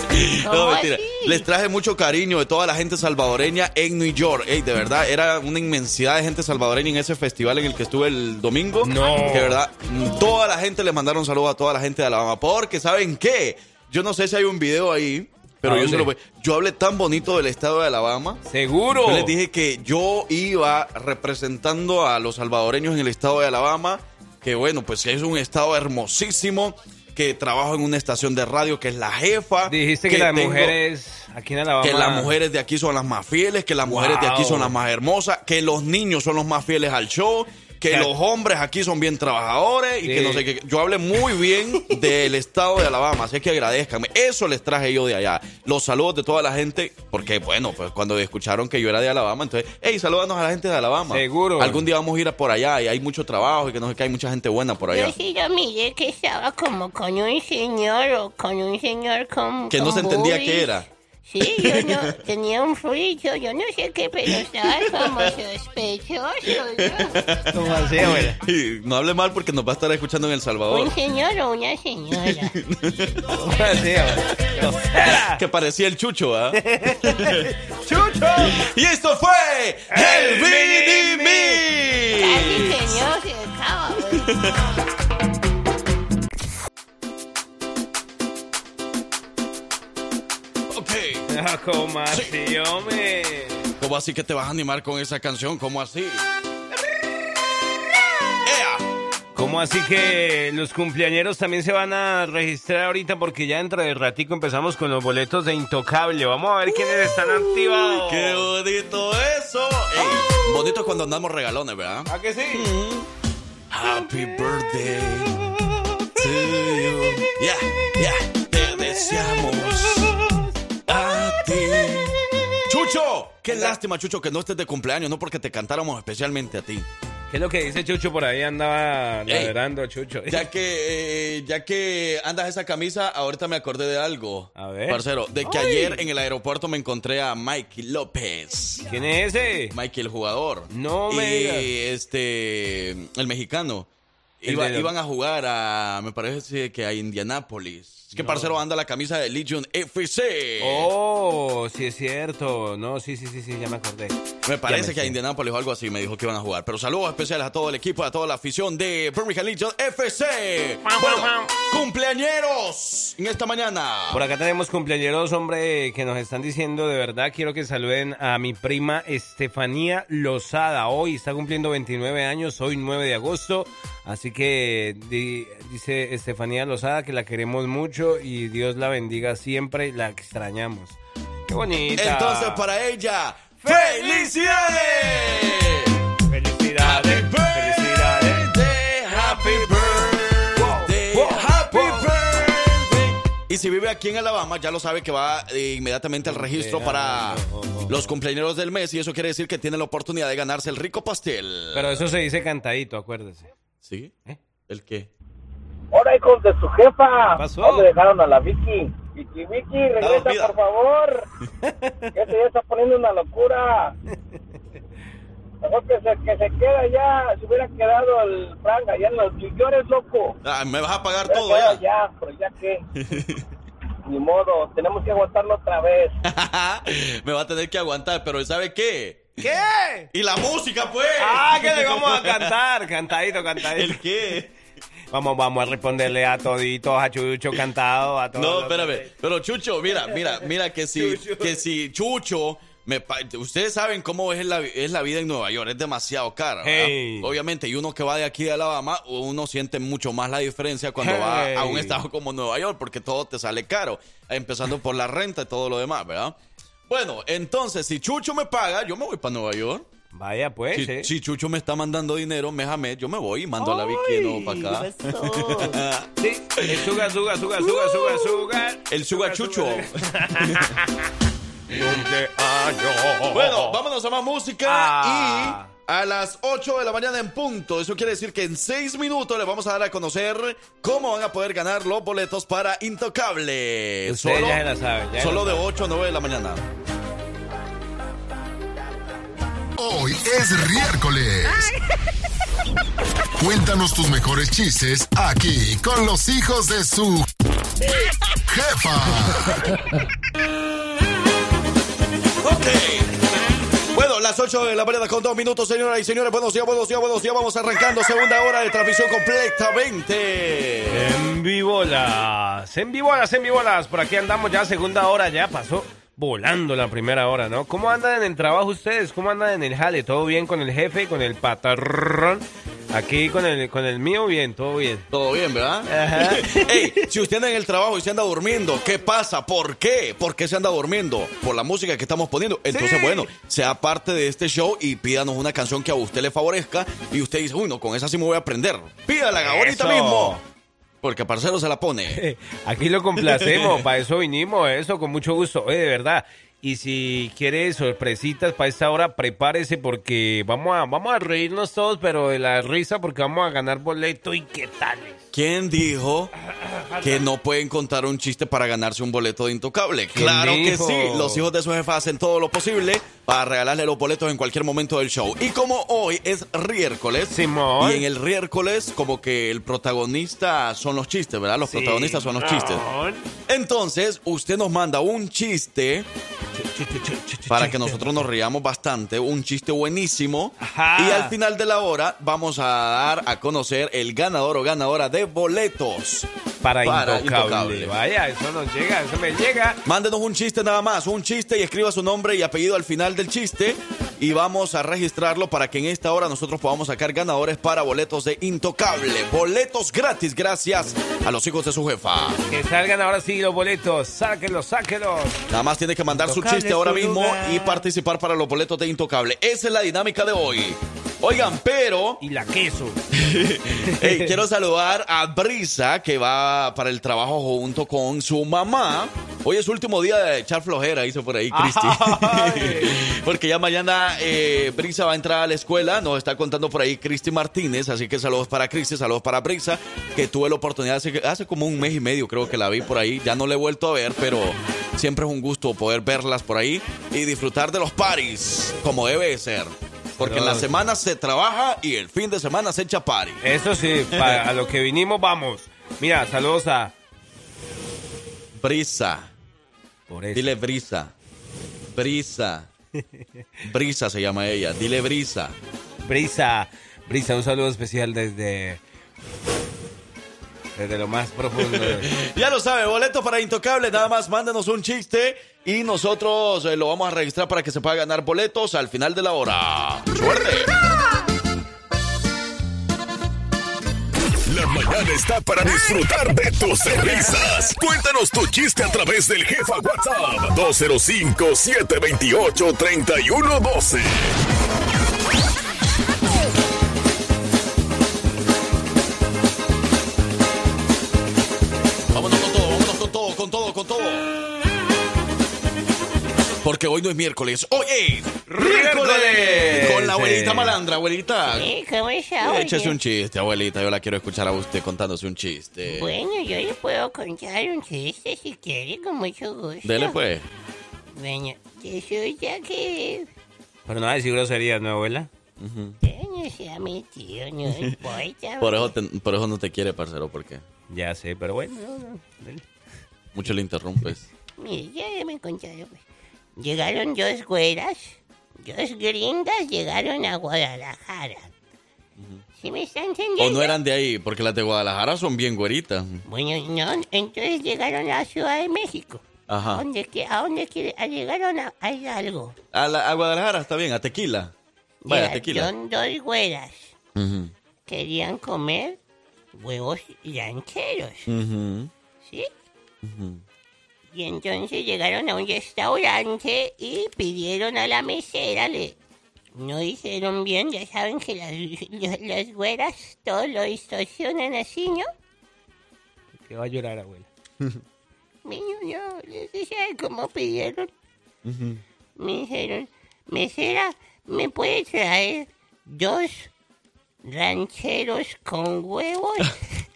No, ¿Cómo mentira. así? Les traje mucho cariño de toda la gente salvadoreña en New York. Ey, de verdad, era una inmensidad de gente salvadoreña en ese festival en el que estuve el domingo. No. Que de verdad, toda la gente le mandaron saludos a toda la gente de Alabama. Porque, ¿saben qué? Yo no sé si hay un video ahí, pero ¿A yo se lo voy. Yo hablé tan bonito del estado de Alabama. Seguro. Yo les dije que yo iba representando a los salvadoreños en el estado de Alabama, que bueno, pues es un estado hermosísimo, que trabajo en una estación de radio que es la jefa. Dijiste que, las mujeres aquí en Alabama. Que las mujeres de aquí son las más fieles, que las mujeres de aquí son las más hermosas, que los niños son los más fieles al show, que los hombres aquí son bien trabajadores y Sí. que no sé qué. Yo hablé muy bien [LAUGHS] del estado de Alabama, así que agradezcanme. Eso les traje yo de allá. Los saludos de toda la gente, porque bueno, pues cuando escucharon que yo era de Alabama, entonces, hey, salúdanos a la gente de Alabama. Seguro. Algún día vamos a ir a por allá y hay mucho trabajo y que no sé qué, hay mucha gente buena por allá. Yo sí lo miré que estaba como con un señor o con un señor con. Que no con se entendía qué era. Sí, yo no. Tenía un frillo, yo no sé qué, pero estaba como sospechoso. ¿no? ¿Cómo así, abuela? Y no hable mal porque nos va a estar escuchando en El Salvador. Un señor o una señora. [LAUGHS] ¿Cómo así, abuela? Que parecía el chucho, ¿ah? [LAUGHS] ¡Chucho! Y esto fue el Mini Casi Me. que no se acaba. ¿Cómo así, hombre? ¿Cómo así que te vas a animar con esa canción? ¿Cómo así? ¿Cómo así que los cumpleañeros también se van a registrar ahorita? Porque ya dentro de ratico empezamos con los boletos de Intocable. Vamos a ver quiénes están activados. ¡Qué bonito eso! Ey, bonito cuando andamos regalones, ¿verdad? ¿A que sí? Happy birthday to you. Ya, ya, te deseamos ti. ¡Chucho! Qué lástima, Chucho, que no estés de cumpleaños, no porque te cantáramos especialmente a ti. ¿Qué es lo que dice Chucho por ahí? Andaba ladrando Chucho. Ya que, eh, ya que andas esa camisa, ahorita me acordé de algo. A ver. Parcero, de que Ay. ayer en el aeropuerto me encontré a Mikey López. ¿Quién es ese? Mikey el jugador. No me Y digas. este, el mexicano. Iba- iban a jugar a, me parece que a Indianápolis. Es que parcero anda la camisa de Legion FC. Oh, sí es cierto. No, sí, sí, sí, sí, ya me acordé. Me parece que a sé. Indianápolis o algo así me dijo que iban a jugar. Pero saludos especiales a todo el equipo, a toda la afición de Birmingham Legion FC. Bueno, cumpleañeros en esta mañana. Por acá tenemos cumpleañeros, hombre, que nos están diciendo de verdad. Quiero que saluden a mi prima Estefanía Lozada. Hoy está cumpliendo 29 años, hoy 9 de agosto. Así que di- dice Estefanía Lozada que la queremos mucho y Dios la bendiga siempre. La extrañamos. Qué bonita. Entonces, para ella, ¡felicidades! Felicidades. Felicidades. happy birthday, Wow, wow, happy wow. birthday. Y si vive aquí en Alabama, ya lo sabe que va eh, inmediatamente al registro para los cumpleaños del mes y eso quiere decir que tiene la oportunidad de ganarse el rico pastel. Pero eso se dice cantadito, acuérdese. ¿Sí? ¿Eh? ¿El qué? Hola, hijos de su jefa. pasó? ¿Dónde dejaron a la Vicky? Vicky, Vicky, regresa, por favor. [LAUGHS] se ya está poniendo una locura. Mejor que se, que se queda ya. Se hubiera quedado el Frank allá en los mayores, loco. Ah, me vas a pagar todo ya. ya, pero ya que. Ni modo, tenemos que aguantarlo otra vez. [LAUGHS] me va a tener que aguantar, pero ¿sabe qué? ¿Qué? Y la música, pues. Ah, que le vamos a cantar. [LAUGHS] Cantadito, cantadito. ¿El qué? Vamos, vamos a responderle a toditos, a Chucho cantado, a todos. No, los- espérame. Pero Chucho, mira, mira, mira que si, que si Chucho. Me, ustedes saben cómo es la, es la vida en Nueva York, es demasiado cara. Hey. Obviamente, y uno que va de aquí de Alabama, uno siente mucho más la diferencia cuando va a un estado como Nueva York, porque todo te sale caro, empezando por la renta y todo lo demás, ¿verdad? Bueno, entonces, si Chucho me paga, yo me voy para Nueva York. Vaya, pues. Si, eh. si Chucho me está mandando dinero mes, yo me voy y mando a la nuevo para acá. [LAUGHS] Sí, el sugar, sugar, sugar, sugar, sugar, sugar. El sugar Chucho. Cumpleaños. [LAUGHS] Bueno, vámonos a más música Ah. y a las 8 de la mañana en punto. Eso quiere decir que en 6 minutos les vamos a dar a conocer cómo van a poder ganar los boletos para Intocable. Ya la ya solo la de saben. 8 a 9 de la mañana. Hoy es miércoles. Cuéntanos tus mejores chistes aquí con los hijos de su jefa. Ok. Bueno, las 8 de la mañana con 2 minutos, señoras y señores. Buenos días, buenos días, buenos días. Vamos arrancando segunda hora de transmisión completamente. En vivolas, en vivolas, en vivolas. Por aquí andamos ya, segunda hora, ya pasó volando la primera hora, ¿no? ¿Cómo andan en el trabajo ustedes? ¿Cómo andan en el jale? ¿Todo bien con el jefe, con el patrón? Aquí con el, con el mío, bien, todo bien. Todo bien, ¿verdad? Ajá. [LAUGHS] Ey, si usted anda en el trabajo y se anda durmiendo, ¿qué pasa? ¿Por qué? ¿Por qué se anda durmiendo? Por la música que estamos poniendo. Entonces, Sí. bueno, sea parte de este show y pídanos una canción que a usted le favorezca y usted dice, uy, no, con esa sí me voy a aprender. Pídala ahorita mismo. Porque parcero se la pone. [LAUGHS] Aquí lo complacemos, [LAUGHS] para eso vinimos, eso con mucho gusto, Oye, de verdad. Y si quiere sorpresitas para esta hora, prepárese porque vamos a, vamos a reírnos todos, pero de la risa porque vamos a ganar boleto y qué tales. ¿Quién dijo que no pueden contar un chiste para ganarse un boleto de intocable? ¿Quién Claro que sí. Los hijos de su jefa hacen todo lo posible para regalarle los boletos en cualquier momento del show. Y como hoy es miércoles, Simón. y en el miércoles como que el protagonista son los chistes, ¿verdad? Los protagonistas son los chistes. Entonces, usted nos manda un chiste para que nosotros nos riamos bastante, un chiste buenísimo. Ajá. Y al final de la hora vamos a dar a conocer el ganador o ganadora de boletos. Para, Para intocable. Intocable. Vaya, eso nos llega, eso me llega. Mándenos un chiste nada más, un chiste y escriba su nombre y apellido al final del chiste y vamos a registrarlo para que en esta hora nosotros podamos sacar ganadores para boletos de Intocable. Boletos gratis gracias a los hijos de su jefa. Que salgan ahora sí los boletos, sáquenlos, sáquenlos. Nada más tiene que mandar su chiste ahora mismo lugar. y participar para los boletos de Intocable. Esa es la dinámica de hoy. Oigan, pero Y la queso. [LAUGHS] hey, quiero saludar a Brisa que va para el trabajo junto con su mamá. Hoy es su último día de echar flojera, hizo por ahí Cristi. [LAUGHS] Porque ya mañana eh, Brisa va a entrar a la escuela, nos está contando por ahí Cristi Martínez, así que saludos para Cristi, saludos para Brisa, que tuve la oportunidad hace, hace como un mes y medio creo que la vi por ahí, ya no la he vuelto a ver, pero siempre es un gusto poder verlas por ahí y disfrutar de los paris, como debe de ser. Porque en la semana se trabaja y el fin de semana se echa party. Eso sí, para a lo que vinimos vamos. Mira, saludos a... Brisa. Por eso. Dile brisa. Brisa. Brisa se llama ella. Dile brisa. Brisa, Brisa, un saludo especial desde... Desde lo más profundo. [LAUGHS] Ya lo sabe, boleto para Intocable. Nada más mándenos un chiste y nosotros eh, lo vamos a registrar para que se pueda ganar boletos al final de la hora. ¡Suerte! mañana está para disfrutar de tus risas. Cuéntanos tu chiste a través del jefa WhatsApp 205 728 3112. Porque hoy no es miércoles, hoy es miércoles. Con la abuelita Sí. malandra, abuelita. Sí, ¿cómo está, oye? Échese un chiste, abuelita. Yo la quiero escuchar a usted contándose un chiste. Bueno, yo le puedo contar un chiste si quiere, con mucho gusto. Dele pues. Bueno, resulta que... Pero no va a decir groserías, ¿no, abuela? Eh, No sea mi tío, no importa. Por eso, te- por eso no te quiere, parcero, porque Ya sé, pero bueno. no, no, dale. mucho le interrumpes. Mire, ya me contaron. pues. Llegaron dos güeras, dos gringas llegaron a Guadalajara. ¿Sí me están entendiendo? O no eran de ahí, porque las de Guadalajara son bien güeritas. Bueno, no, entonces llegaron a la Ciudad de México. ¿A Ajá. dónde, a dónde quiere- a llegaron a, a Hidalgo? A, la- a Guadalajara está bien, a Tequila. Vaya, Llega- Tequila. Son dos güeras. Ujú, Querían comer huevos rancheros, ujú, ¿sí? ujú. Y entonces llegaron a un restaurante y pidieron a la mesera, le no hicieron bien, ya saben que las, las, las güeras todo lo distorsionan así, ¿no? Que va a llorar, abuela. [LAUGHS] Niño, no, les dije cómo pidieron. Me dijeron, mesera, ¿me puede traer dos rancheros con huevos?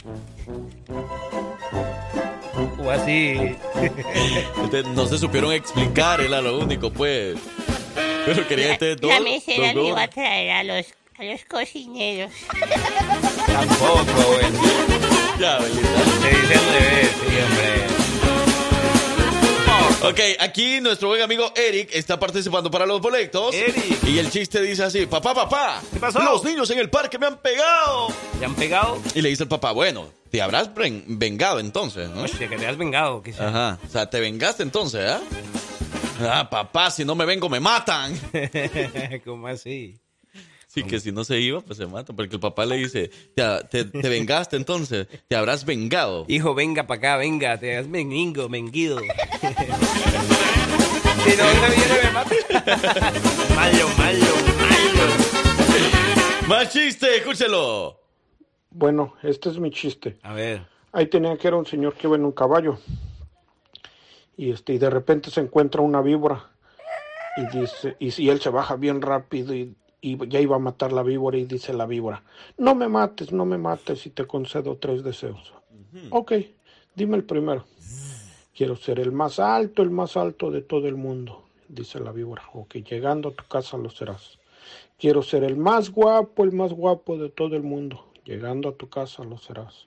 [LAUGHS] O así. [LAUGHS] No se supieron explicar, era lo único, pues. Pero quería este dos. la mesera le iba a traer a los, a los cocineros. Tampoco, abuela. Ya, abuelita. Se dice al revés, sí, hombre. Ok, aquí nuestro buen amigo Eric está participando para los boletos. Eric. Y el chiste dice así: Papá, papá. ¿Qué pasó? Los niños en el parque me han pegado. ¿Te han pegado? Y le dice el papá: Bueno, te habrás ven- vengado entonces, ¿no? Hostia, que te has vengado, quizás. Ajá. O sea, te vengaste entonces, ¿ah? Ah, papá, si no me vengo, me matan. [LAUGHS] ¿Cómo así? Sí, que si no se iba, pues se mata. Porque el papá le dice: Te, te- te vengaste entonces, te habrás vengado. Hijo, venga para acá, venga, te has menguingo, menguido. [LAUGHS] si no se viene, me mata. malo, malo, malo. Más chiste, escúchelo. Bueno, este es mi chiste. A ver. Ahí tenía que era un señor que iba en un caballo. Y este, y de repente se encuentra una víbora. Y dice, y si él se baja bien rápido y, y ya iba a matar la víbora y dice la víbora, no me mates, no me mates y te concedo tres deseos. Ok, dime el primero. Quiero ser el más alto, el más alto de todo el mundo, dice la víbora. Ok, llegando a tu casa lo serás. Quiero ser el más guapo, el más guapo de todo el mundo. Llegando a tu casa lo serás.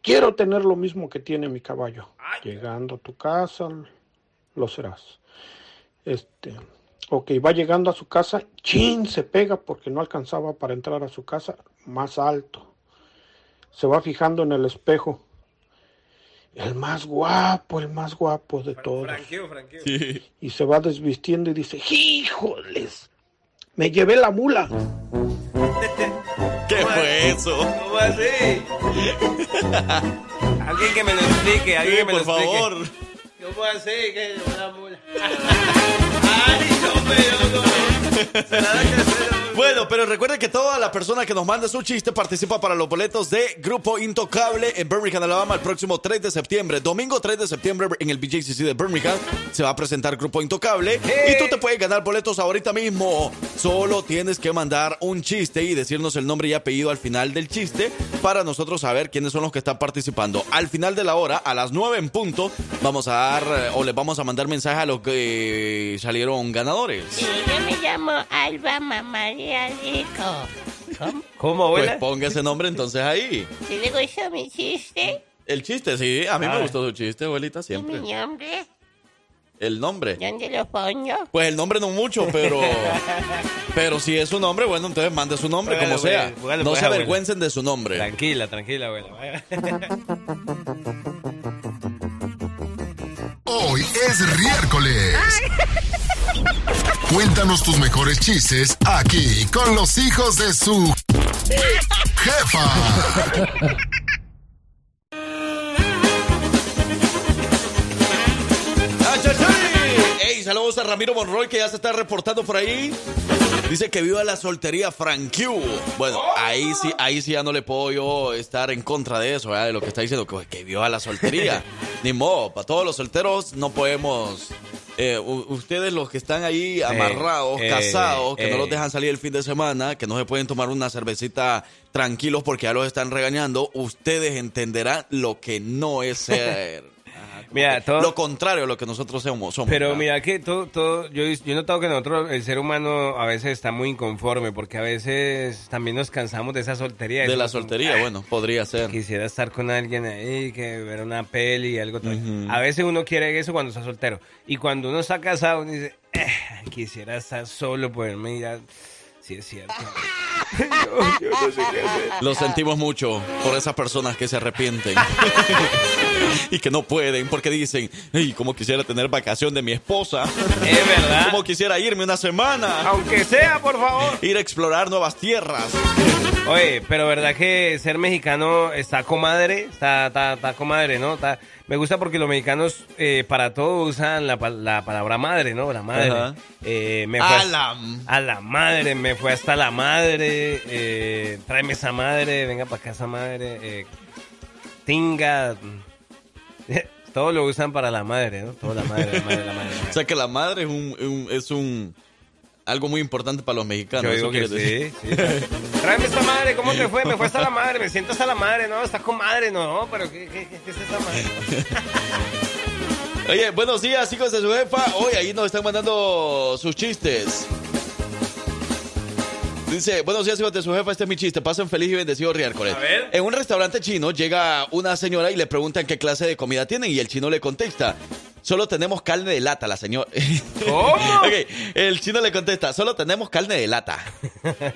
Quiero tener lo mismo que tiene mi caballo. Llegando a tu casa lo serás. Este, ok, va llegando a su casa, chin, se pega porque no alcanzaba para entrar a su casa más alto. Se va fijando en el espejo. El más guapo, el más guapo de todos. Franqueo, franqueo. Y se va desvistiendo y dice, híjoles, me llevé la mula. ¿Qué fue eso? ¿Cómo así? alguien que me lo explique, alguien Sí, que me por lo explique. favor. ¿Cómo así? Que es una mula. [LAUGHS] Ay, no, pero no. Bueno, pero recuerden que toda la persona que nos manda su chiste participa para los boletos de Grupo Intocable en Birmingham, Alabama, el próximo 3 de septiembre. Domingo 3 de septiembre en el BJCC de Birmingham se va a presentar Grupo Intocable y tú te puedes ganar boletos ahorita mismo. Solo tienes que mandar un chiste y decirnos el nombre y apellido al final del chiste para nosotros saber quiénes son los que están participando. Al final de la hora, a las 9 en punto, vamos a dar eh, o les vamos a mandar mensaje a los que salieron ganadores. Sí, yo me llamo Alba Mamaria ¿Cómo? ¿Cómo, Pues abuela? ponga ese nombre entonces ahí. ¿Sí le gustó mi chiste? El chiste, sí, a mí me Ah. gustó su chiste, abuelita, ¿Y siempre. mi nombre? El nombre. ¿Dónde lo pongo? Pues el nombre no mucho, pero. [LAUGHS] pero si es su nombre, bueno, entonces mande su nombre, Bueno, como sea. no pues, se abuela. avergüencen de su nombre. Tranquila, tranquila, abuela. [LAUGHS] Hoy es miércoles. [LAUGHS] Cuéntanos tus mejores chistes aquí con los hijos de su jefa. [LAUGHS] Saludos a Ramiro Monroy que ya se está reportando por ahí. Dice que viva la soltería Frank Q. Bueno, ahí sí, ahí sí ya no le puedo yo estar en contra de eso, ¿verdad? de lo que está diciendo, que, que viva la soltería. [LAUGHS] Ni modo, para todos los solteros no podemos. eh, ustedes los que están ahí amarrados, eh, casados, que no eh. los dejan salir el fin de semana, que no se pueden tomar una cervecita tranquilos porque ya los están regañando, ustedes entenderán lo que no es [LAUGHS] ser. Mira, todo- Lo contrario a lo que nosotros somos. Pero ¿verdad? mira que todo, todo, yo, yo he notado que nosotros, el ser humano, a veces está muy inconforme, porque a veces también nos cansamos de esa soltería. De la como, soltería, "Ah, bueno, podría ser. Quisiera estar con alguien ahí, que ver una peli y algo. todo". Ujú. A veces uno quiere eso cuando está soltero. Y cuando uno está casado, uno dice, "Eh, quisiera estar solo, poderme ir a... Sí, es cierto. Yo- yo no sé qué hacer. Lo sentimos mucho por esas personas que se arrepienten [LAUGHS] y que no pueden porque dicen, ay, como quisiera tener vacación de mi esposa, Es verdad. como quisiera irme una semana, Aunque sea, por favor. ir a explorar nuevas tierras. Oye, pero verdad que ser mexicano está comadre, está, está, está comadre, ¿no? Está- me gusta porque los mexicanos eh, para todo usan la, la palabra madre, ¿no? La madre. Eh, me fue A la- a la madre, me fue hasta la madre, eh, tráeme esa madre, venga para acá esa madre, tinga. [LAUGHS] Todo lo usan para la madre, ¿no? Todo la madre, la madre, la madre. la [LAUGHS] O sea que la madre es un, un- es un algo muy importante para los mexicanos. Yo digo que sí, sí. Tráeme esta madre, ¿cómo te fue? Me fue hasta la madre, me siento hasta la madre, no, está con madre, no, pero ¿qué, qué, qué- qué es esta madre? [LAUGHS] Oye, buenos días, hijos de su jefa. Hoy ahí nos están mandando sus chistes. Dice, buenos días, hijos de su jefa, este es mi chiste. Pasen feliz y bendecido miércoles. A ver. En un restaurante chino llega una señora y le preguntan qué clase de comida tienen y el chino le contesta. Solo tenemos carne de lata, la señora. [LAUGHS] El chino le contesta, solo tenemos carne de lata.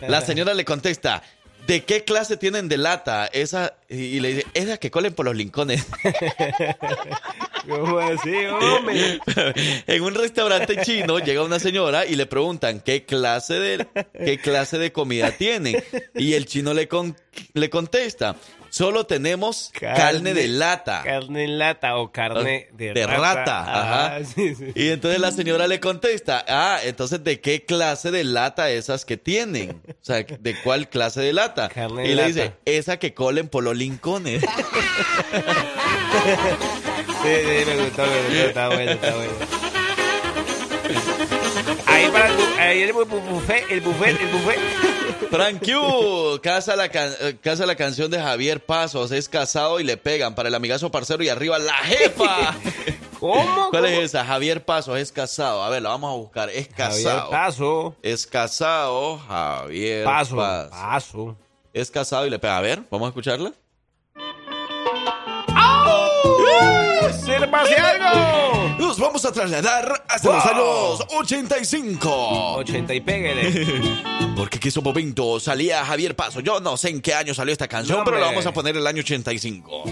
La señora le contesta, ¿de qué clase tienen de lata? Esa, y le dice, esa que colen por los lincones. [LAUGHS] ¿Cómo así, [LAUGHS] hombre? en un restaurante chino llega una señora y le preguntan qué clase de qué clase de comida tienen y el chino le con- le contesta solo tenemos carne, de lata Carne en lata o carne de, de rata, Ajá, ajá. sí, sí. y entonces la señora le contesta ah entonces de qué clase de lata esas que tienen o sea de cuál clase de lata Carne y le lata. dice esa que colen por los lincones [LAUGHS] Sí, sí, me gustó, me gustó, está bueno, está bueno. Ahí para el, bu- ahí el bu- bu- buffet, el buffet, el buffet. [LAUGHS] Frank Q, casa la, can- eh, casa la canción de Javier Pasos, es casado y le pegan para el amigazo parcero y arriba la jefa. [LAUGHS] ¿Cómo? ¿Cuál es esa? Javier Pasos, es casado. A ver, la vamos a buscar. Es Javier casado. Paso. Es casado, Javier Paso. Paso. Es casado y le pega. A ver, vamos a escucharla. ¡Sírvase algo! Nos vamos a trasladar hasta Wow. los años 85. 80 y pégale. [LAUGHS] Porque que su momento salía Javier Paso. Yo no sé en qué año salió esta canción, No, pero la vamos a poner el año 85.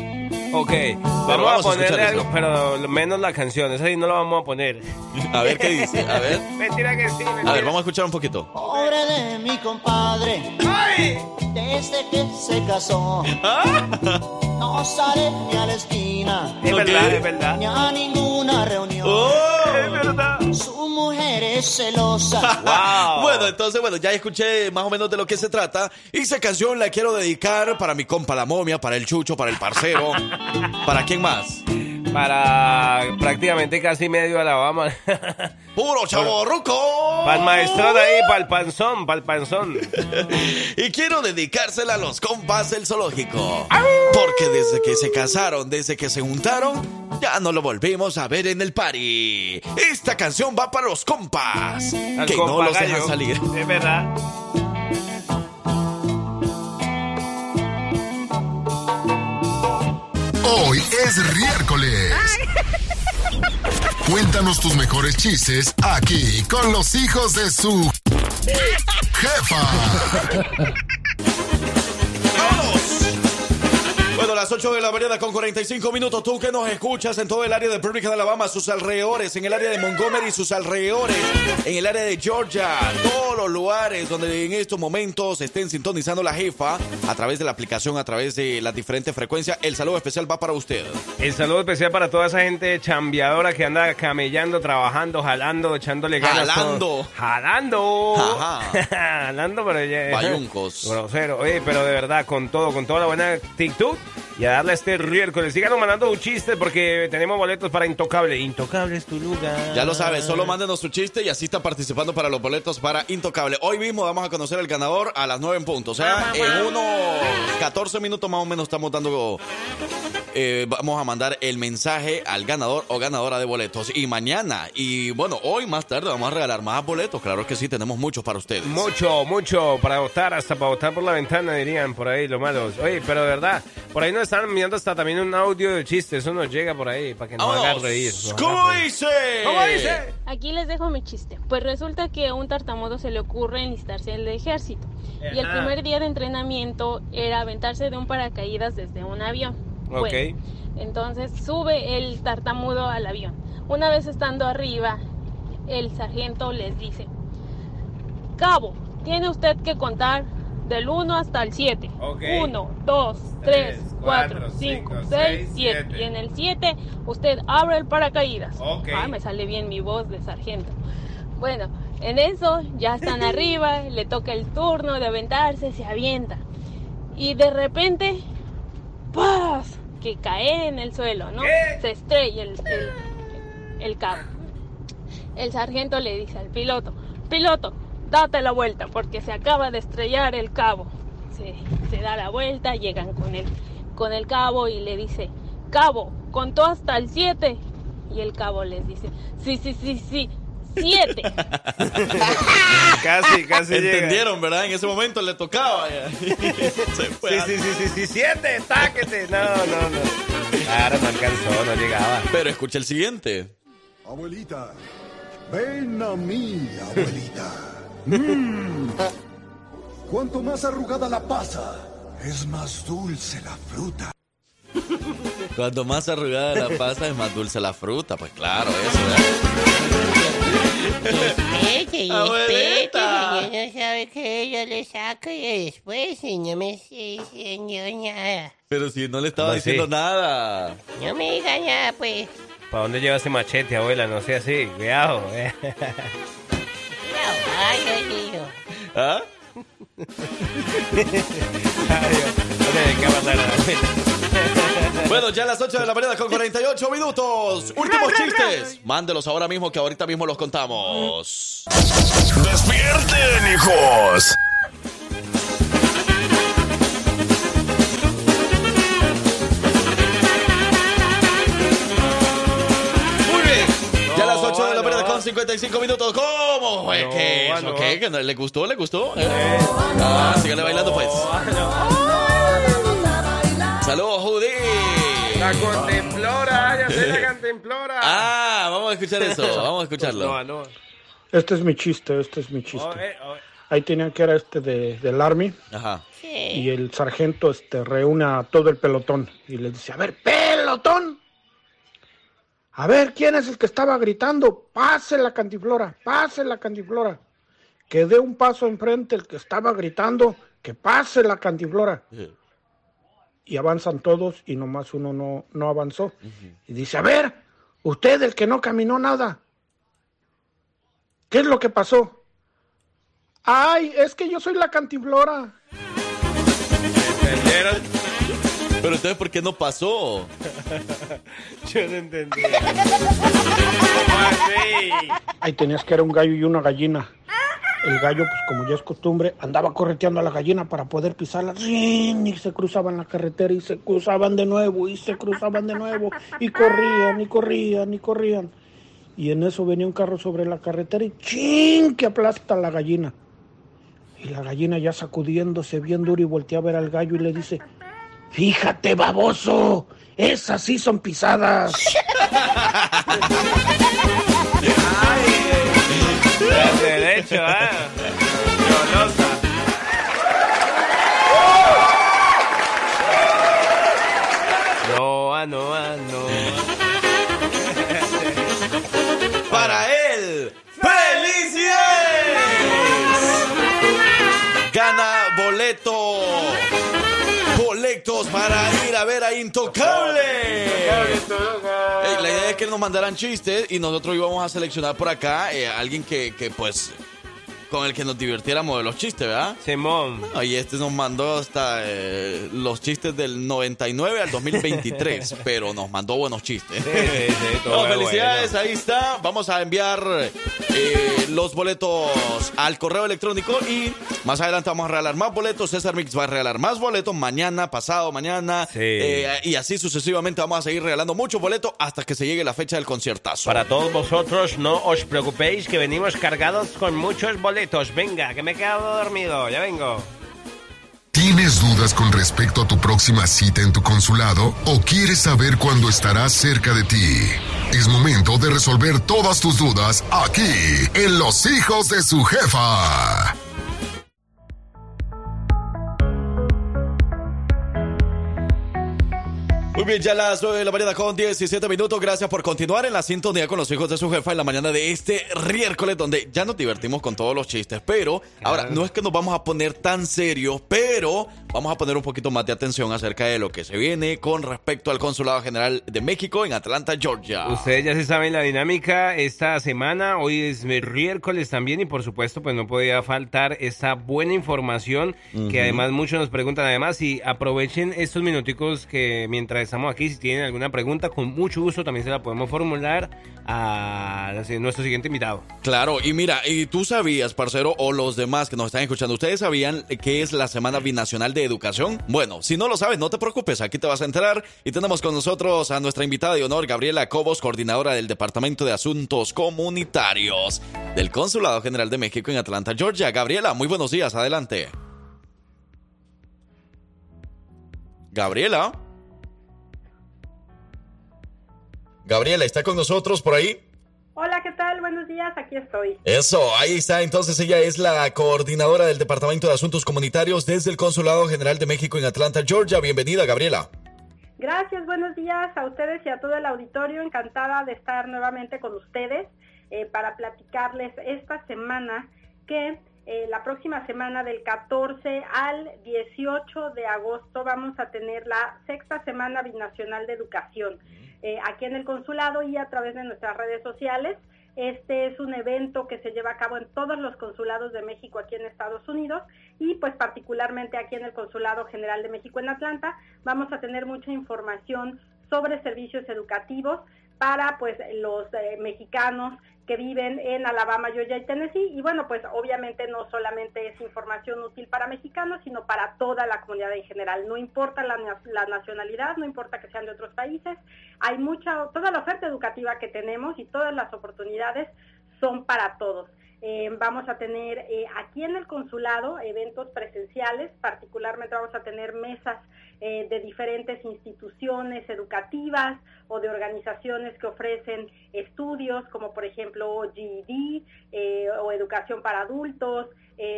Ok, vamos, vamos a ponerle algo, pero menos la canción. Esa sí no la vamos a poner. [LAUGHS] A ver qué dice. A ver. [LAUGHS] Mentira que sí, mentira. A ver, vamos a escuchar un poquito. Pobre de mi compadre, ¡Ay! desde que se casó, no sale ni a la esquina, Es Ok. Verdad, es verdad. ni a ninguna reunión. ¡Oh! Es verdad. Mujeres celosas. [LAUGHS] Bueno, entonces, bueno, ya escuché más o menos de lo que se trata. Y esa canción la quiero dedicar para mi compa la momia, para el chucho, para el parcero. [LAUGHS] ¿Para quién más? Para prácticamente casi medio Alabama. [LAUGHS] ¡Puro chaborruco! Para el maestrón ahí, para el panzón, para el panzón. Y quiero dedicársela a los compas del zoológico. Porque desde que se casaron, desde que se juntaron, ya no lo volvimos a ver en el party. Esta canción va para los compas. Que no compa los dejan salir. Es verdad. Hoy es miércoles. Cuéntanos tus mejores chistes aquí con los hijos de su jefa. [LAUGHS] las 8 de la mañana con 45 minutos. Tú que nos escuchas en todo el área de Birmingham, Alabama, sus alrededores, en el área de Montgomery, sus alrededores, en el área de Georgia, todos los lugares donde en estos momentos estén sintonizando la jefa a través de la aplicación, a través de las diferentes frecuencias. El saludo especial va para usted. El saludo especial para toda esa gente chambeadora que anda camellando, trabajando, jalando, echándole ganas. Jalando. todo. ¡Jalando! Ajá. [LAUGHS] jalando, pero ya. Bayuncos. Grosero. Oye, pero de verdad, con todo, con toda la buena actitud. Y a darle este miércoles. Síganos mandando un chiste porque tenemos boletos para Intocable. Intocable es tu lugar. Ya lo sabes, solo mándenos su chiste y así está participando para los boletos para Intocable. Hoy mismo vamos a conocer al ganador a las 9 en punto. O sea, en unos 14 minutos más o menos estamos dando. eh, vamos a mandar el mensaje al ganador o ganadora de boletos. Y mañana, y bueno, hoy más tarde vamos a regalar más boletos. Claro que sí, tenemos muchos para ustedes. Mucho, mucho para votar, hasta para votar por la ventana, dirían por ahí los malos. Oye, pero de verdad, por ahí nos están enviando hasta también un audio de chiste. Eso nos llega por ahí para que nos haga ¡Vámonos! reír. nos haga ¿Cómo reír. dice? ¿Cómo dice? Aquí les dejo mi chiste. Pues resulta que a un tartamudo se le ocurre enlistarse en el ejército. Y el primer día de entrenamiento era aventarse de un paracaídas desde un avión. Bueno, Ok. entonces sube el tartamudo al avión. Una vez estando arriba, el sargento les dice, Cabo, tiene usted que contar del 1 hasta el 7. Ok. 1, 2, 3, 4, cuatro, 5, cinco, 6, seis, 7. siete. Y en el 7 usted abre el paracaídas. Ok. Ah, me sale bien mi voz de sargento. Bueno, en eso ya están [LAUGHS] arriba, le toca el turno de aventarse, se avienta. Y de repente, ¡paz! Que cae en el suelo, ¿no? Se estrella el, el, el cabo. El sargento le dice al piloto, piloto, date la vuelta porque se acaba de estrellar el cabo. Se, se da la vuelta, llegan con el, con el cabo y le dice, cabo, contó hasta el 7. Y el cabo les dice, sí, sí, sí, sí, 7. [LAUGHS] Casi, casi llega. Entendieron, ¿verdad? En ese momento le tocaba. [LAUGHS] Se fue. Sí, sí, sí, sí, sí, siete, táquete. No, no, no. Claro, no alcanzó, no llegaba. Pero escucha el siguiente. Abuelita, ven a mí, abuelita. [LAUGHS] Mm. Cuanto más arrugada la pasa, es más dulce la fruta. Cuanto más arrugada la pasa, es más dulce la fruta. Pues claro, eso. yo no sabe que yo le saco y después y no me estoy diciendo nada. Pero si no le estaba ¿Cómo diciendo así? nada. No me diga nada, pues. ¿Para dónde lleva ese machete, abuela? No sea así, cuidado. ¿Ah? [LAUGHS] Bueno, ya a las 8 de la mañana con 48 minutos. Últimos chistes. Mándelos ahora mismo que ahorita mismo los contamos. ¡Despierten, hijos! 55 minutos. ¿Cómo? No, ¿Qué? ¿Eso no. qué? ¿Que no- ¿Le gustó? ¿Le gustó? ¿Eh? Ah, síganle bailando pues. Saludos, Judy. La contemplora, ya sé la contemplora. [LAUGHS] Ah, vamos a escuchar eso. Vamos a escucharlo. No, no. Este es mi chiste, este es mi chiste. Oh, eh, oh, Ahí tenían que era este de, del Army Ajá. y el sargento este, reúne a todo el pelotón y les dice, a ver, pelotón, a ver, ¿quién es el que estaba gritando? Pase la cantiflora, pase la cantiflora. Que dé un paso enfrente el que estaba gritando, que pase la cantiflora. Y avanzan todos y nomás uno no, no avanzó. Y dice, a ver, usted el que no caminó nada, ¿Qué es lo que pasó? Ay, es que yo soy la cantiflora. Pero entonces, ¿por qué no pasó? [LAUGHS] Yo no entendí. Ahí tenías que era un gallo y una gallina. El gallo, pues como ya es costumbre, andaba correteando a la gallina para poder pisarla. Y se cruzaban la carretera y se cruzaban de nuevo y se cruzaban de nuevo. Y corrían y corrían y corrían. Y en eso venía un carro sobre la carretera y ¡chin! que aplasta a la gallina. Y la gallina ya sacudiéndose bien duro y voltea a ver al gallo y le dice, fíjate baboso, esas sí son pisadas. De derecho, ¿eh? Golosa. No, ah, no, ah, no. Para él, ¡felicidades! Gana boleto. Boletos para ir a ver a Intocable. La idea es que nos mandaran chistes y nosotros íbamos a seleccionar por acá eh, a alguien que, que, pues con el que nos divirtiéramos de los chistes, ¿verdad? Simón. Y este nos mandó hasta eh, los chistes del 99 al 2023, [LAUGHS] pero nos mandó buenos chistes. Sí, sí, sí, [LAUGHS] todo No, felicidades, bueno. ahí está. Vamos a enviar eh, los boletos al correo electrónico y más adelante vamos a regalar más boletos. César Mix va a regalar más boletos mañana, pasado mañana. eh, y así sucesivamente vamos a seguir regalando muchos boletos hasta que se llegue la fecha del conciertazo. Para todos vosotros, no os preocupéis que venimos cargados con muchos boletos. Venga, que me he quedado dormido. Ya vengo. ¿Tienes dudas con respecto a tu próxima cita en tu consulado o quieres saber cuándo estará cerca de ti? Es momento de resolver todas tus dudas aquí, en Los Hijos de su Jefa. Muy bien, ya las 9 de la mañana con 17 minutos. Gracias por continuar en la sintonía con los hijos de su jefa en la mañana de este miércoles, donde ya nos divertimos con todos los chistes. Pero ahora no es que nos vamos a poner tan serios, pero vamos a poner un poquito más de atención acerca de lo que se viene con respecto al Consulado General de México en Atlanta, Georgia. Ustedes ya se saben la dinámica esta semana. Hoy es miércoles también y por supuesto pues no podía faltar esa buena información Ujú. que además muchos nos preguntan además y aprovechen estos minuticos que mientras estamos aquí si tienen alguna pregunta con mucho gusto también se la podemos formular a nuestro siguiente invitado. Claro, y mira, y tú sabías, parcero, o los demás que nos están escuchando, ¿ustedes sabían que es la Semana Binacional de Educación? Bueno, si no lo sabes, no te preocupes, aquí te vas a enterar. Y tenemos con nosotros a nuestra invitada de honor, Gabriela Cobos, coordinadora del Departamento de Asuntos Comunitarios del Consulado General de México en Atlanta, Georgia. Gabriela, muy buenos días, adelante. Gabriela. Gabriela, ¿está con nosotros por ahí? Hola, ¿qué tal? Buenos días, aquí estoy. Eso, ahí está. Entonces ella es la coordinadora del Departamento de Asuntos Comunitarios desde el Consulado General de México en Atlanta, Georgia. Bienvenida, Gabriela. Gracias, buenos días a ustedes y a todo el auditorio. Encantada de estar nuevamente con ustedes eh, para platicarles esta semana que eh, la próxima semana del 14 al 18 de agosto vamos a tener la sexta semana binacional de educación eh, aquí en el consulado y a través de nuestras redes sociales. Este es un evento que se lleva a cabo en todos los consulados de México aquí en Estados Unidos y pues particularmente aquí en el Consulado General de México en Atlanta vamos a tener mucha información sobre servicios educativos para pues los eh, mexicanos que viven en Alabama, Georgia y Tennessee. Y bueno pues obviamente no solamente es información útil para mexicanos sino para toda la comunidad en general. No importa la, na- la nacionalidad no importa que sean de otros países hay mucha toda la oferta educativa que tenemos y todas las oportunidades son para todos Eh, vamos a tener eh, aquí en el consulado eventos presenciales, particularmente vamos a tener mesas eh, de diferentes instituciones educativas o de organizaciones que ofrecen estudios como por ejemplo GED o educación para adultos,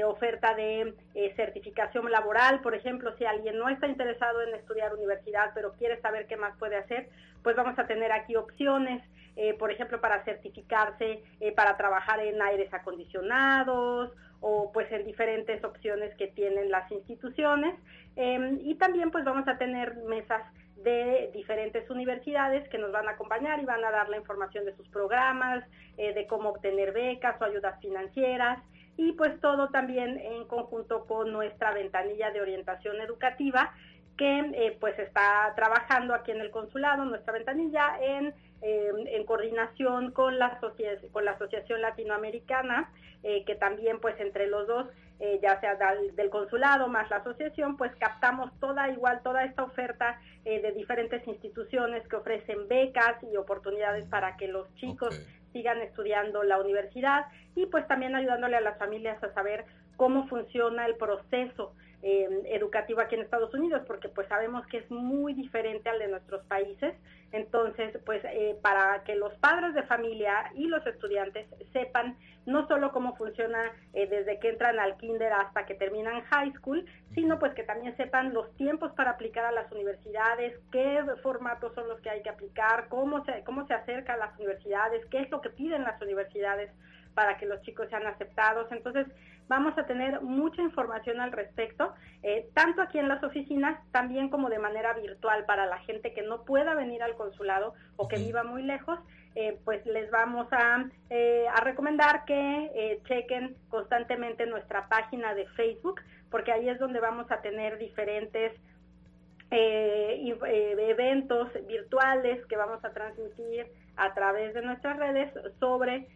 oferta de certificación laboral, por ejemplo, si alguien no está interesado en estudiar universidad, pero quiere saber qué más puede hacer, pues vamos a tener aquí opciones, eh, por ejemplo, para certificarse, para trabajar en aires acondicionados o pues en diferentes opciones que tienen las instituciones. Em, y también pues vamos a tener mesas de diferentes universidades que nos van a acompañar y van a dar la información de sus programas, de cómo obtener becas o ayudas financieras y pues todo también en conjunto con nuestra ventanilla de orientación educativa que eh, pues está trabajando aquí en el consulado, nuestra ventanilla en, eh, en coordinación con la, con la Asociación Latinoamericana, eh, que también pues entre los dos, ya sea del, consulado más la asociación, pues captamos toda igual, toda esta oferta de diferentes instituciones que ofrecen becas y oportunidades para que los chicos sigan estudiando la universidad y pues también ayudándole a las familias a saber cómo funciona el proceso eh, educativo aquí en Estados Unidos, porque pues sabemos que es muy diferente al de nuestros países. Entonces, pues eh, para que los padres de familia y los estudiantes sepan no solo cómo funciona eh, desde que entran al kinder hasta que terminan high school, sino pues que también sepan los tiempos para aplicar a las universidades, qué formatos son los que hay que aplicar, cómo se, cómo se acerca a las universidades, qué es lo que piden las universidades para que los chicos sean aceptados. Entonces, vamos a tener mucha información al respecto, eh, tanto aquí en las oficinas, también como de manera virtual para la gente que no pueda venir al consulado o que viva muy lejos. Eh, pues les vamos a, eh, a recomendar que chequen constantemente nuestra página de Facebook, porque ahí es donde vamos a tener diferentes eventos virtuales que vamos a transmitir a través de nuestras redes sobre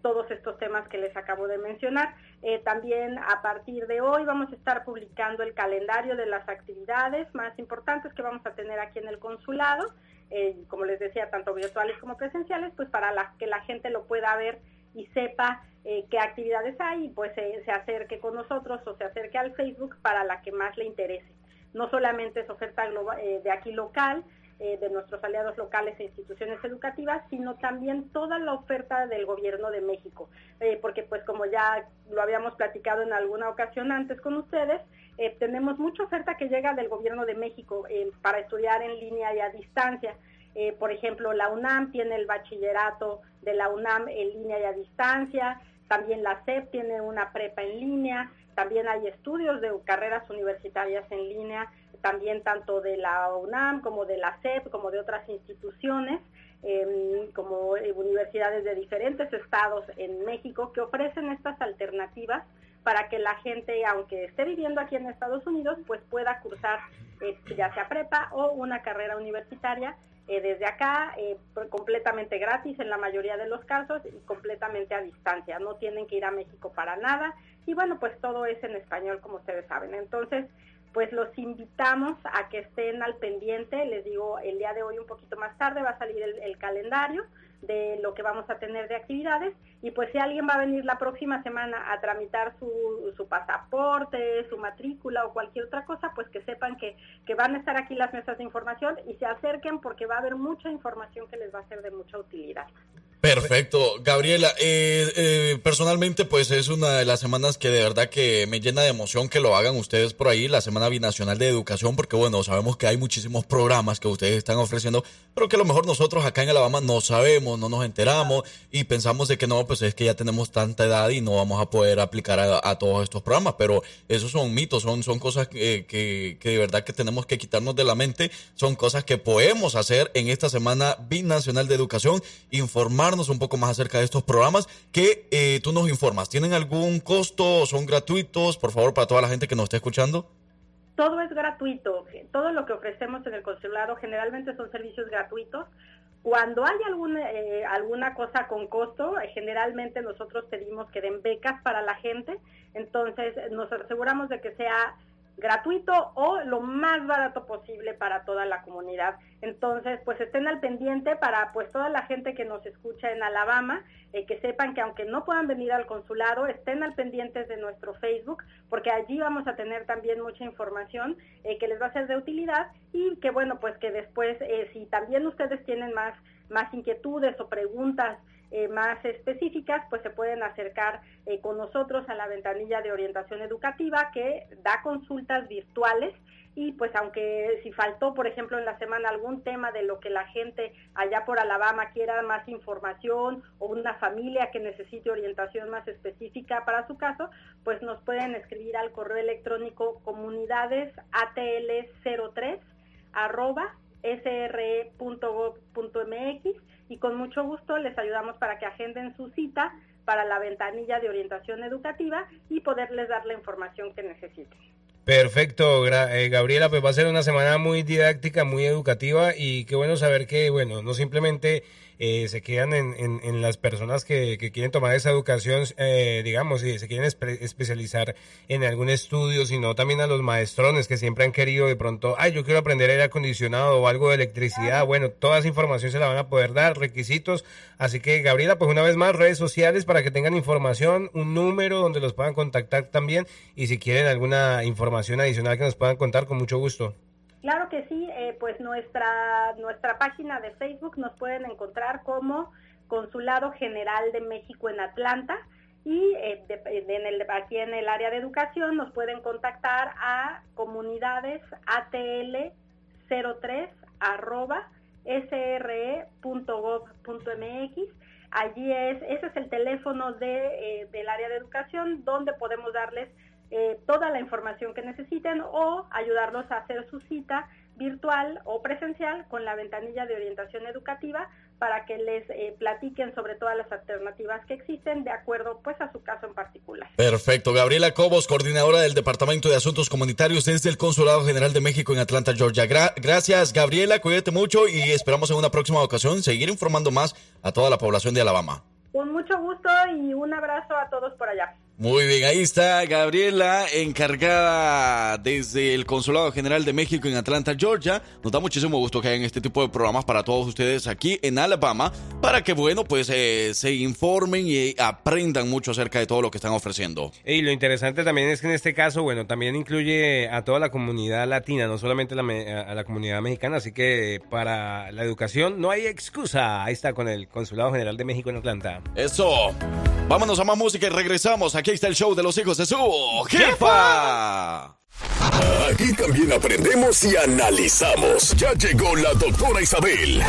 todos estos temas que les acabo de mencionar. Eh, también a partir de hoy vamos a estar publicando el calendario de las actividades más importantes que vamos a tener aquí en el consulado, eh, como les decía, tanto virtuales como presenciales, pues para que la gente lo pueda ver y sepa qué actividades hay y pues se acerque con nosotros o se acerque al Facebook para la que más le interese. No solamente es oferta de aquí local, eh, de nuestros aliados locales e instituciones educativas, sino también toda la oferta del gobierno de México, eh, porque pues como ya lo habíamos platicado en alguna ocasión antes con ustedes, eh, tenemos mucha oferta que llega del gobierno de México para estudiar en línea y a distancia. por ejemplo, la UNAM tiene el bachillerato de la UNAM en línea y a distancia, también la SEP tiene una prepa en línea, también hay estudios de carreras universitarias en línea, también tanto de la UNAM como de la SEP, como de otras instituciones, em, como eh, universidades de diferentes estados en México, que ofrecen estas alternativas para que la gente, aunque esté viviendo aquí en Estados Unidos, pues pueda cursar eh, ya sea prepa o una carrera universitaria eh, desde acá, completamente gratis en la mayoría de los casos y completamente a distancia. No tienen que ir a México para nada. Y bueno, pues todo es en español, como ustedes saben. Entonces, pues los invitamos a que estén al pendiente. Les digo, el día de hoy un poquito más tarde va a salir el, calendario de lo que vamos a tener de actividades y pues si alguien va a venir la próxima semana a tramitar su, su pasaporte, su matrícula o cualquier otra cosa, pues que sepan que, que van a estar aquí las mesas de información y se acerquen porque va a haber mucha información que les va a ser de mucha utilidad. Perfecto, Gabriela. Eh, eh, personalmente, pues es una de las semanas que de verdad que me llena de emoción que lo hagan ustedes por ahí, la Semana Binacional de Educación, porque bueno, sabemos que hay muchísimos programas que ustedes están ofreciendo, pero que a lo mejor nosotros acá en Alabama no sabemos, no nos enteramos y pensamos de que no, pues es que ya tenemos tanta edad y no vamos a poder aplicar a, todos estos programas, pero esos son mitos, son, son cosas que, que, que de verdad que tenemos que quitarnos de la mente, son cosas que podemos hacer en esta Semana Binacional de Educación, informar un poco más acerca de estos programas que eh, tú nos informas. ¿Tienen algún costo? ¿Son gratuitos? Por favor, para toda la gente que nos está escuchando. Todo es gratuito. Todo lo que ofrecemos en el consulado generalmente son servicios gratuitos. Cuando hay alguna, eh, alguna cosa con costo, eh, generalmente nosotros pedimos que den becas para la gente, entonces nos aseguramos de que sea gratuito o lo más barato posible para toda la comunidad. Entonces, pues estén al pendiente para pues toda la gente que nos escucha en Alabama, eh, que sepan que aunque no puedan venir al consulado, estén al pendiente de nuestro Facebook, porque allí vamos a tener también mucha información eh, que les va a ser de utilidad y que bueno, pues que después, eh, si también ustedes tienen más, más inquietudes o preguntas, eh, más específicas, pues se pueden acercar eh, con nosotros a la ventanilla de orientación educativa que da consultas virtuales y pues aunque si faltó, por ejemplo, en la semana algún tema de lo que la gente allá por Alabama quiera más información o una familia que necesite orientación más específica para su caso, pues nos pueden escribir al correo electrónico comunidades atl03 arroba sre.gov.mx y con mucho gusto les ayudamos para que agenden su cita para la ventanilla de orientación educativa y poderles dar la información que necesiten. Perfecto, eh, Gabriela, pues va a ser una semana muy didáctica, muy educativa y qué bueno saber que, bueno, no simplemente eh, se quedan en, en- en las personas que, que quieren tomar esa educación, eh, digamos, y se quieren espe- especializar en algún estudio, sino también a los maestrones que siempre han querido de pronto, ay, yo quiero aprender aire acondicionado o algo de electricidad. Bueno, toda esa información se la van a poder dar, requisitos. Así que, Gabriela, pues una vez más, redes sociales para que tengan información, un número donde los puedan contactar también y si quieren alguna información adicional que nos puedan contar, con mucho gusto. Claro que sí, eh, pues nuestra, nuestra página de Facebook nos pueden encontrar como Consulado General de México en Atlanta y eh, en aquí en el área de educación nos pueden contactar a comunidades ATL 03 arroba sre.gov.mx. Allí es, ese es el teléfono de, eh, del área de educación donde podemos darles eh, toda la información que necesiten o ayudarlos a hacer su cita virtual o presencial con la ventanilla de orientación educativa para que les eh, platiquen sobre todas las alternativas que existen de acuerdo pues a su caso en particular. Perfecto. Gabriela Cobos, coordinadora del Departamento de Asuntos Comunitarios desde el Consulado General de México en Atlanta, Georgia. Gra- gracias, Gabriela. Cuídate mucho y esperamos en una próxima ocasión seguir informando más a toda la población de Alabama. Con mucho gusto y un abrazo a todos por allá. Muy bien, ahí está Gabriela, encargada desde el Consulado General de México en Atlanta, Georgia. Nos da muchísimo gusto que hagan este tipo de programas para todos ustedes aquí en Alabama, para que, bueno, pues eh, se informen y aprendan mucho acerca de todo lo que están ofreciendo. Y lo interesante también es que en este caso, bueno, también incluye a toda la comunidad latina, no solamente la me- a la comunidad mexicana, así que para la educación no hay excusa. Ahí está con el Consulado General de México en Atlanta. Eso. Vámonos a más música y regresamos. Aquí está el show de los hijos de su jefa. Aquí también aprendemos y analizamos. Ya llegó la doctora Isabel.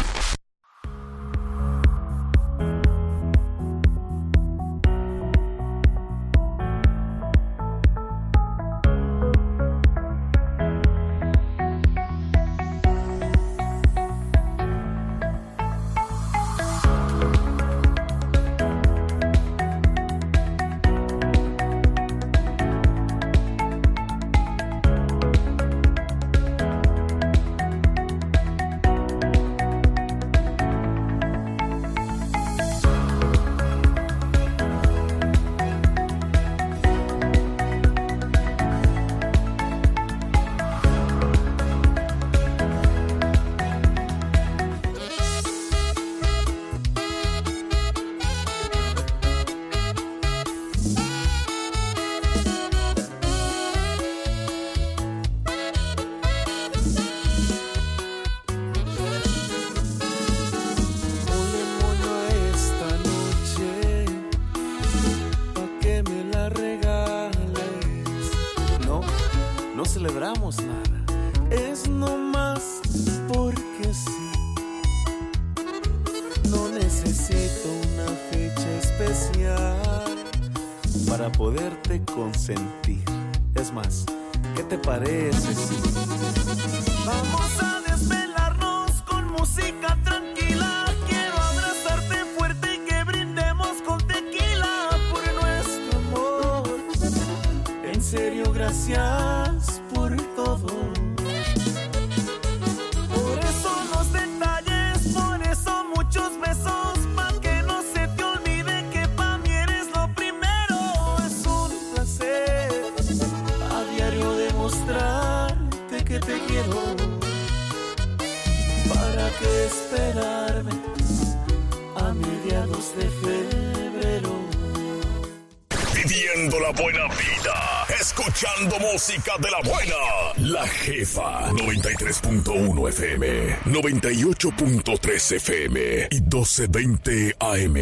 Música de la buena. La jefa. 93.1 FM. 98.3 FM. Y 12.20 AM.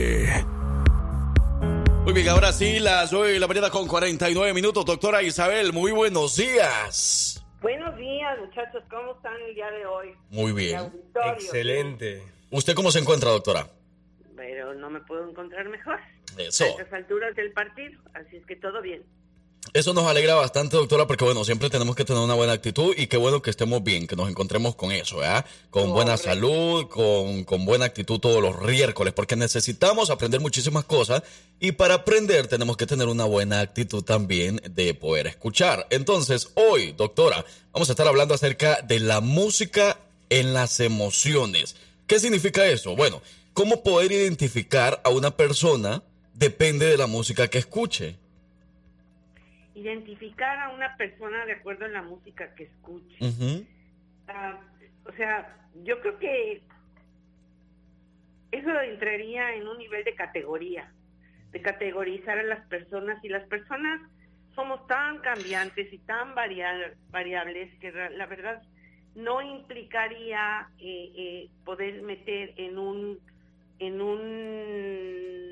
Muy bien, ahora sí, las 9 de la mañana con 49 minutos. Doctora Isabel, muy buenos días. Buenos días, muchachos. ¿Cómo están el día de hoy? Muy bien. Excelente. ¿Usted cómo se encuentra, doctora? Pero no me puedo encontrar mejor. Eso. A estas alturas del partido. Así es que todo bien. Eso nos alegra bastante, doctora, porque bueno, siempre tenemos que tener una buena actitud y qué bueno que estemos bien, que nos encontremos con eso, ¿verdad? Con buena salud, con, con buena actitud todos los miércoles, porque necesitamos aprender muchísimas cosas y para aprender tenemos que tener una buena actitud también de poder escuchar. Entonces, hoy, doctora, vamos a estar hablando acerca de la música en las emociones. ¿Qué significa eso? Bueno, ¿cómo poder identificar a una persona depende de la música que escuche? Identificar a una persona de acuerdo a la música que escuche. Ah, o sea, yo creo que eso entraría en un nivel de categoría, de categorizar a las personas y las personas somos tan cambiantes y tan varia- variables que la verdad no implicaría eh, eh, poder meter en un en un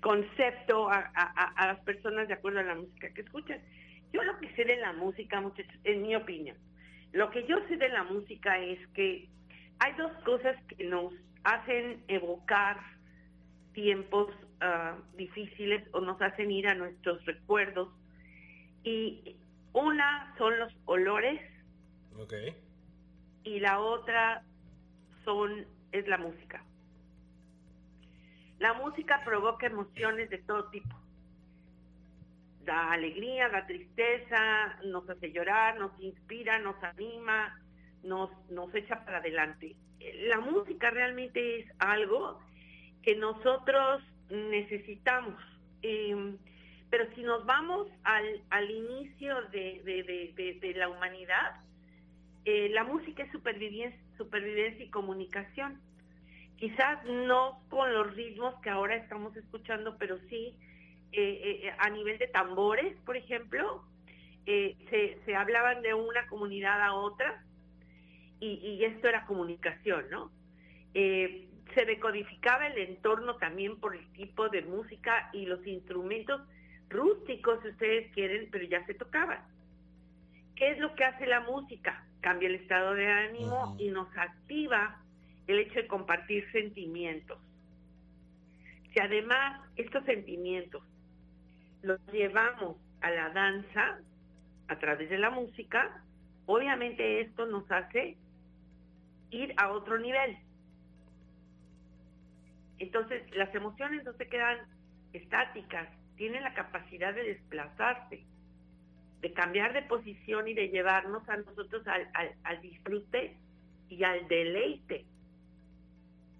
concepto a, a- a- las personas de acuerdo a la música que escuchan. Yo lo que sé de la música, muchachos, en mi opinión, lo que yo sé de la música es que hay dos cosas que nos hacen evocar tiempos ah, difíciles o nos hacen ir a nuestros recuerdos. Y una son los olores y la otra son es la música. La música provoca emociones de todo tipo. Da alegría, da tristeza, nos hace llorar, nos inspira, nos anima, nos, nos echa para adelante. La música realmente es algo que nosotros necesitamos. Eh, pero si nos vamos al, al inicio de- de- de la humanidad, eh, la música es supervivencia, supervivencia y comunicación. Quizás no con los ritmos que ahora estamos escuchando, pero sí eh, eh, a nivel de tambores, por ejemplo, eh, se, se hablaban de una comunidad a otra y, y esto era comunicación, ¿no? Eh, se decodificaba el entorno también por el tipo de música y los instrumentos rústicos, si ustedes quieren, pero ya se tocaban. ¿Qué es lo que hace la música? Cambia el estado de ánimo y nos activa el hecho de compartir sentimientos. Si además estos sentimientos los llevamos a la danza a través de la música, obviamente esto nos hace ir a otro nivel. Entonces, las emociones no se quedan estáticas, tienen la capacidad de desplazarse, de cambiar de posición y de llevarnos a nosotros al, al- disfrute y al deleite.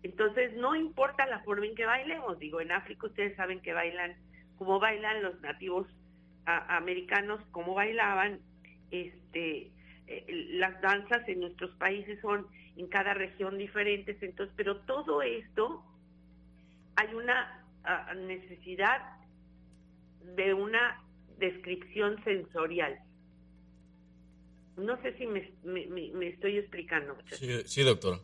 Entonces, no importa la forma en que bailemos, digo, en África ustedes saben que bailan como bailan los nativos americanos, como bailaban, este, eh, las danzas en nuestros países son en cada región diferentes, entonces, pero todo esto hay una ah, necesidad de una descripción sensorial. No sé si me, estoy explicando. Sí, sí, doctora.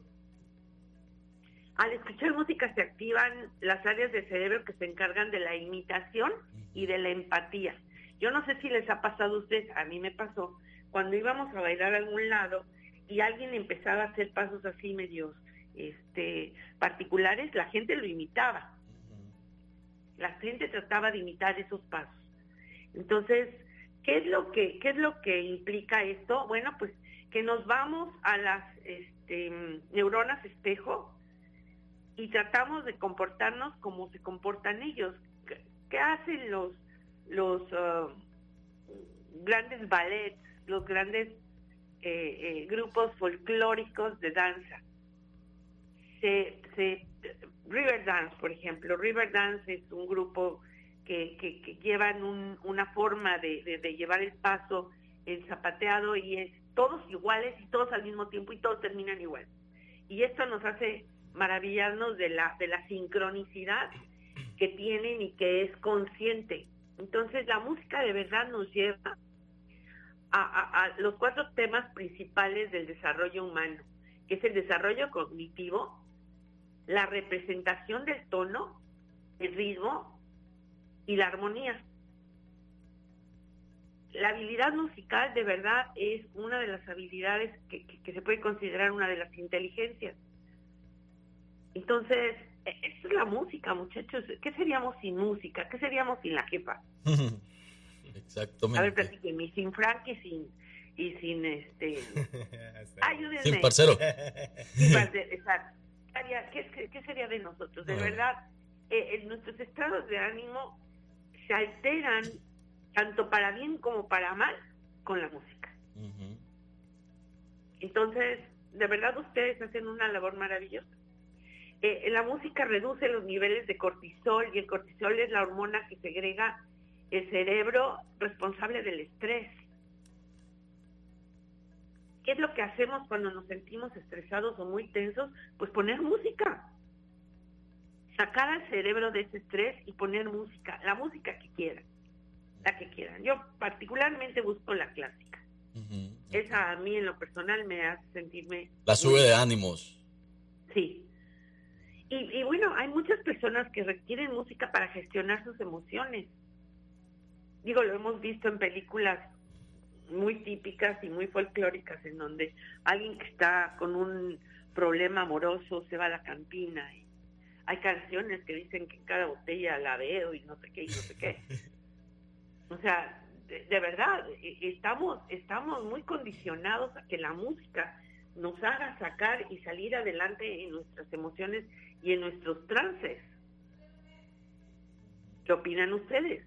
Al escuchar música se activan las áreas del cerebro que se encargan de la imitación y de la empatía. Yo no sé si les ha pasado a ustedes, a mí me pasó, cuando íbamos a bailar a algún lado y alguien empezaba a hacer pasos así medios este, particulares, la gente lo imitaba. La gente trataba de imitar esos pasos. Entonces, ¿qué es lo que, qué es lo que implica esto? Bueno, pues que nos vamos a las este, neuronas espejo y tratamos de comportarnos como se comportan ellos. ¿Qué, hacen los los ah, grandes ballets, los grandes eh, eh, grupos folclóricos de danza? Se, se, River Dance, por ejemplo, River Dance es un grupo que, que, que llevan un- una forma de, de- de llevar el paso, el zapateado, y es todos iguales y todos al mismo tiempo y todos terminan igual. Y esto nos hace maravillarnos de la, de la sincronicidad que tienen y que es consciente. Entonces la música de verdad nos lleva a, los cuatro temas principales del desarrollo humano, que es el desarrollo cognitivo, la representación del tono, el ritmo y la armonía. La habilidad musical de verdad es una de las habilidades que- que se puede considerar una de las inteligencias. Entonces, e- esa es la música, muchachos. ¿Qué seríamos sin música? ¿Qué seríamos sin la jefa? [LAUGHS] Exactamente. A ver, platíquenme, sin Frank y sin, y sin este... [LAUGHS] Ayúdenme. Sin parcero. [LAUGHS] Sin parcero, exacto. ¿Qué ¿Qué, sería de nosotros? De verdad, eh, eh, nuestros estados de ánimo se alteran tanto para bien como para mal con la música. Entonces, de verdad ustedes hacen una labor maravillosa. Eh, la música reduce los niveles de cortisol y el cortisol es la hormona que segrega el cerebro responsable del estrés. ¿Qué es lo que hacemos cuando nos sentimos estresados o muy tensos? Pues poner música. Sacar al cerebro de ese estrés y poner música, la música que quieran, la que quieran. Yo particularmente busco la clásica. Esa a mí en lo personal me hace sentirme... La sube de ánimos. Sí. Y, y bueno, hay muchas personas que requieren música para gestionar sus emociones. Digo, lo hemos visto en películas muy típicas y muy folclóricas en donde alguien que está con un problema amoroso se va a la cantina. Y hay canciones que dicen que en cada botella la veo y no sé qué y no sé qué. [LAUGHS] O sea, de, de verdad, e- estamos, estamos muy condicionados a que la música nos haga sacar y salir adelante en nuestras emociones y en nuestros trances. ¿Qué opinan ustedes?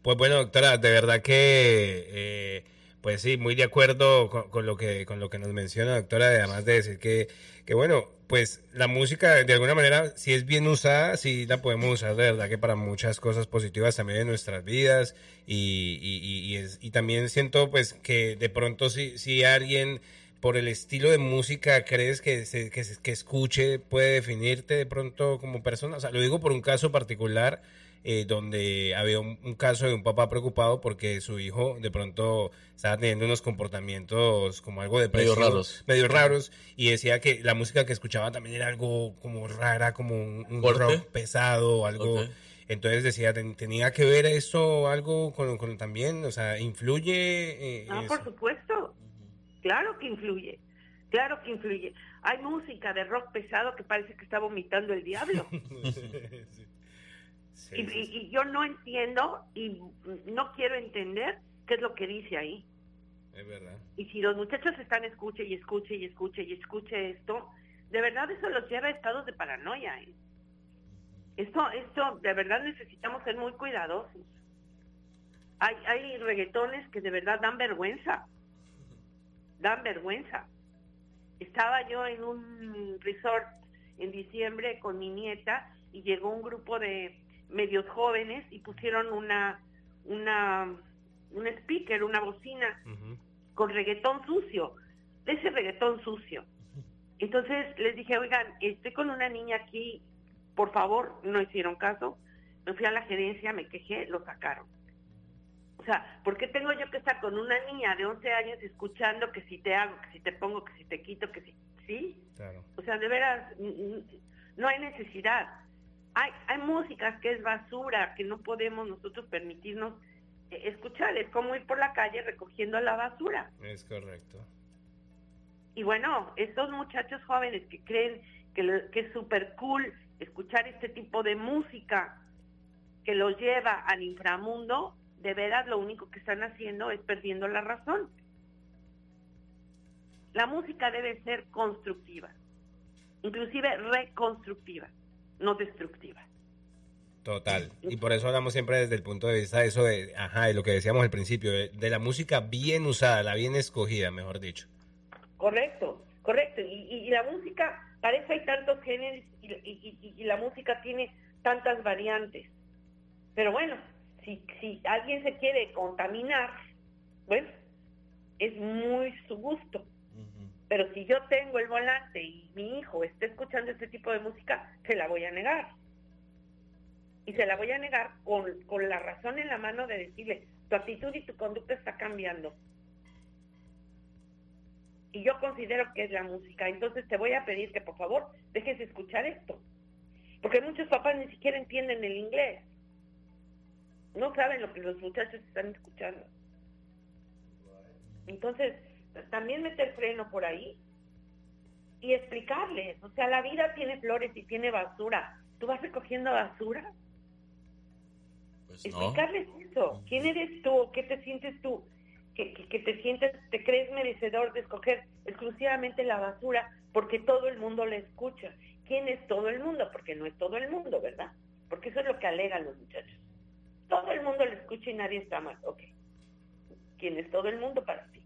Pues bueno, doctora, de verdad que, eh, pues sí, muy de acuerdo con, lo que con lo que nos menciona, doctora, además de decir que, que bueno, pues la música de alguna manera, si es bien usada, sí la podemos usar de verdad que para muchas cosas positivas también en nuestras vidas y, y, y- y es- también siento pues que de pronto si, si alguien por el estilo de música crees que, se- que, se- que escuche puede definirte de pronto como persona, o sea, lo digo por un caso particular eh, donde había un, un caso de un papá preocupado porque su hijo de pronto estaba teniendo unos comportamientos como algo de Medio raros. medio raros y decía que la música que escuchaba también era algo como rara, como un, un rock pesado, algo. Entonces decía, ten- tenía que ver eso algo con, con también, o sea, influye. eh, Ah, eso? por supuesto. Claro que influye. Claro que influye. Hay música de rock pesado que parece que está vomitando el diablo. [LAUGHS] y, y- y yo no entiendo y no quiero entender qué es lo que dice ahí. Es verdad. Y si los muchachos están escuche y escuche y escuche y escuche esto, de verdad eso los lleva a estados de paranoia. ¿eh? Esto, esto, de verdad necesitamos ser muy cuidadosos. Hay, hay reggaetones que de verdad dan vergüenza. Dan vergüenza. Estaba yo en un resort en diciembre con mi nieta y llegó un grupo de medios jóvenes y pusieron una, una, un speaker, una bocina con reggaetón sucio, de ese reggaetón sucio. Entonces les dije, oigan, estoy con una niña aquí, por favor, no hicieron caso. Me fui a la gerencia, me quejé, lo sacaron. O sea, ¿por qué tengo yo que estar con una niña de 11 años escuchando que si te hago, que si te pongo, que si te quito, que si... ¿Sí? Claro. O sea, de veras, no hay necesidad. Hay, hay músicas que es basura, que no podemos nosotros permitirnos eh, escuchar. Es como ir por la calle recogiendo la basura. Es correcto. Y bueno, estos muchachos jóvenes que creen que, lo- que es súper cool escuchar este tipo de música que los lleva al inframundo, de veras lo único que están haciendo es perdiendo la razón. La música debe ser constructiva, inclusive reconstructiva, no destructiva. Total. Y por eso hablamos siempre desde el punto de vista de eso de, ajá, de lo que decíamos al principio, de, de la música bien usada, la bien escogida, mejor dicho. Correcto, correcto. Y, y- y la música, para eso hay tantos géneros y, y- y- y la música tiene tantas variantes. Pero bueno, si, si alguien se quiere contaminar, bueno, es muy su gusto. Pero si yo tengo el volante y mi hijo está escuchando este tipo de música, se la voy a negar. Y se la voy a negar con, con la razón en la mano de decirle, tu actitud y tu conducta está cambiando. Y yo considero que es la música. Entonces te voy a pedir que por favor dejes de escuchar esto. Porque muchos papás ni siquiera entienden el inglés. No saben lo que los muchachos están escuchando. Entonces, también meter freno por ahí y explicarles. O sea, la vida tiene flores y tiene basura. ¿Tú vas recogiendo basura? Pues no. Explicarles eso. ¿Quién eres tú? ¿Qué te sientes tú? Que, que, que te sientes, te crees merecedor de escoger exclusivamente la basura porque todo el mundo le escucha. ¿Quién es todo el mundo? Porque no es todo el mundo, ¿verdad? Porque eso es lo que alegan los muchachos. Todo el mundo le escucha y nadie está mal. Ok. ¿Quién es todo el mundo para ti?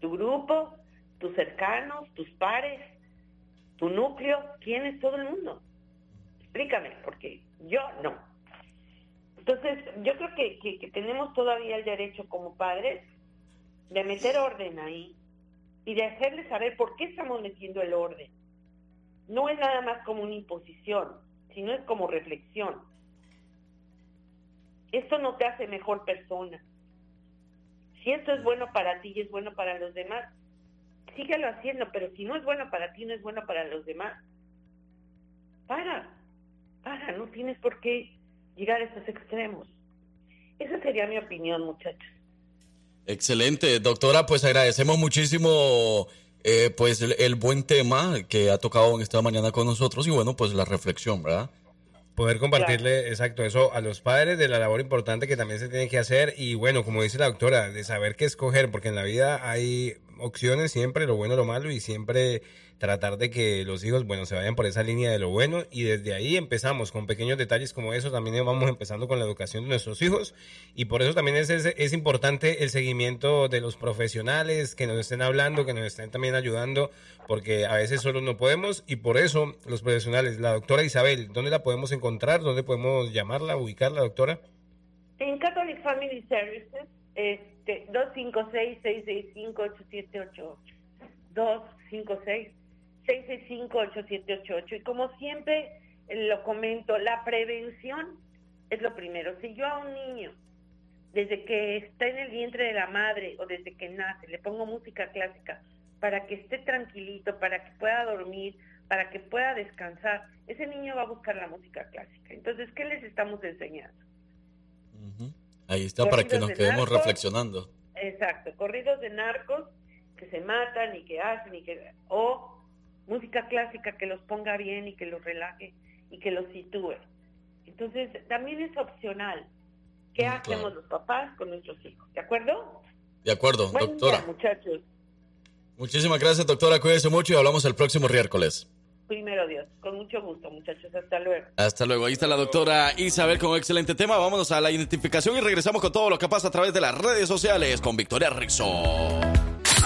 Tu grupo, tus cercanos, tus pares, tu núcleo. ¿Quién es todo el mundo? Explícame, porque yo no. Entonces, yo creo que, que, que tenemos todavía el derecho como padres de meter orden ahí y de hacerles saber por qué estamos metiendo el orden. No es nada más como una imposición, sino es como reflexión. Esto no te hace mejor persona. Si esto es bueno para ti y es bueno para los demás, síguelo haciendo, pero si no es bueno para ti, no es bueno para los demás. Para, para, no tienes por qué llegar a estos extremos. Esa sería mi opinión, muchachos. Excelente, doctora, pues agradecemos muchísimo eh, pues el, el buen tema que ha tocado en esta mañana con nosotros y bueno, pues la reflexión, ¿verdad? Poder compartirle, exacto, eso a los padres de la labor importante que también se tiene que hacer y bueno, como dice la doctora, de saber qué escoger, porque en la vida hay opciones siempre, lo bueno, lo malo y siempre tratar de que los hijos, bueno, se vayan por esa línea de lo bueno y desde ahí empezamos con pequeños detalles como eso, también vamos empezando con la educación de nuestros hijos y por eso también es, es, es importante el seguimiento de los profesionales que nos estén hablando, que nos estén también ayudando, porque a veces solo no podemos y por eso los profesionales, la doctora Isabel, ¿dónde la podemos encontrar? ¿Dónde podemos llamarla, ubicarla, doctora? En Catholic Family Services, este, 256-665-8788. 256-665-8788. Y como siempre eh, lo comento, la prevención es lo primero. Si yo a un niño, desde que está en el vientre de la madre o desde que nace, le pongo música clásica para que esté tranquilito, para que pueda dormir, para que pueda descansar, ese niño va a buscar la música clásica. Entonces, ¿qué les estamos enseñando? Ahí está para que nos de quedemos narcos. reflexionando. Exacto, corridos de narcos que se matan y que hacen y que o música clásica que los ponga bien y que los relaje y que los sitúe. Entonces, también es opcional. ¿Qué Mm, hacemos claro. los papás con nuestros hijos? ¿De acuerdo? De acuerdo, Buen doctora. día, muchachos. Muchísimas gracias, doctora. Cuídese mucho y hablamos el próximo miércoles. Primero Dios. Con mucho gusto, muchachos. Hasta luego. Hasta luego. Ahí está la doctora Isabel con un excelente tema. Vámonos a la identificación y regresamos con todo lo que pasa a través de las redes sociales con Victoria Rizzo.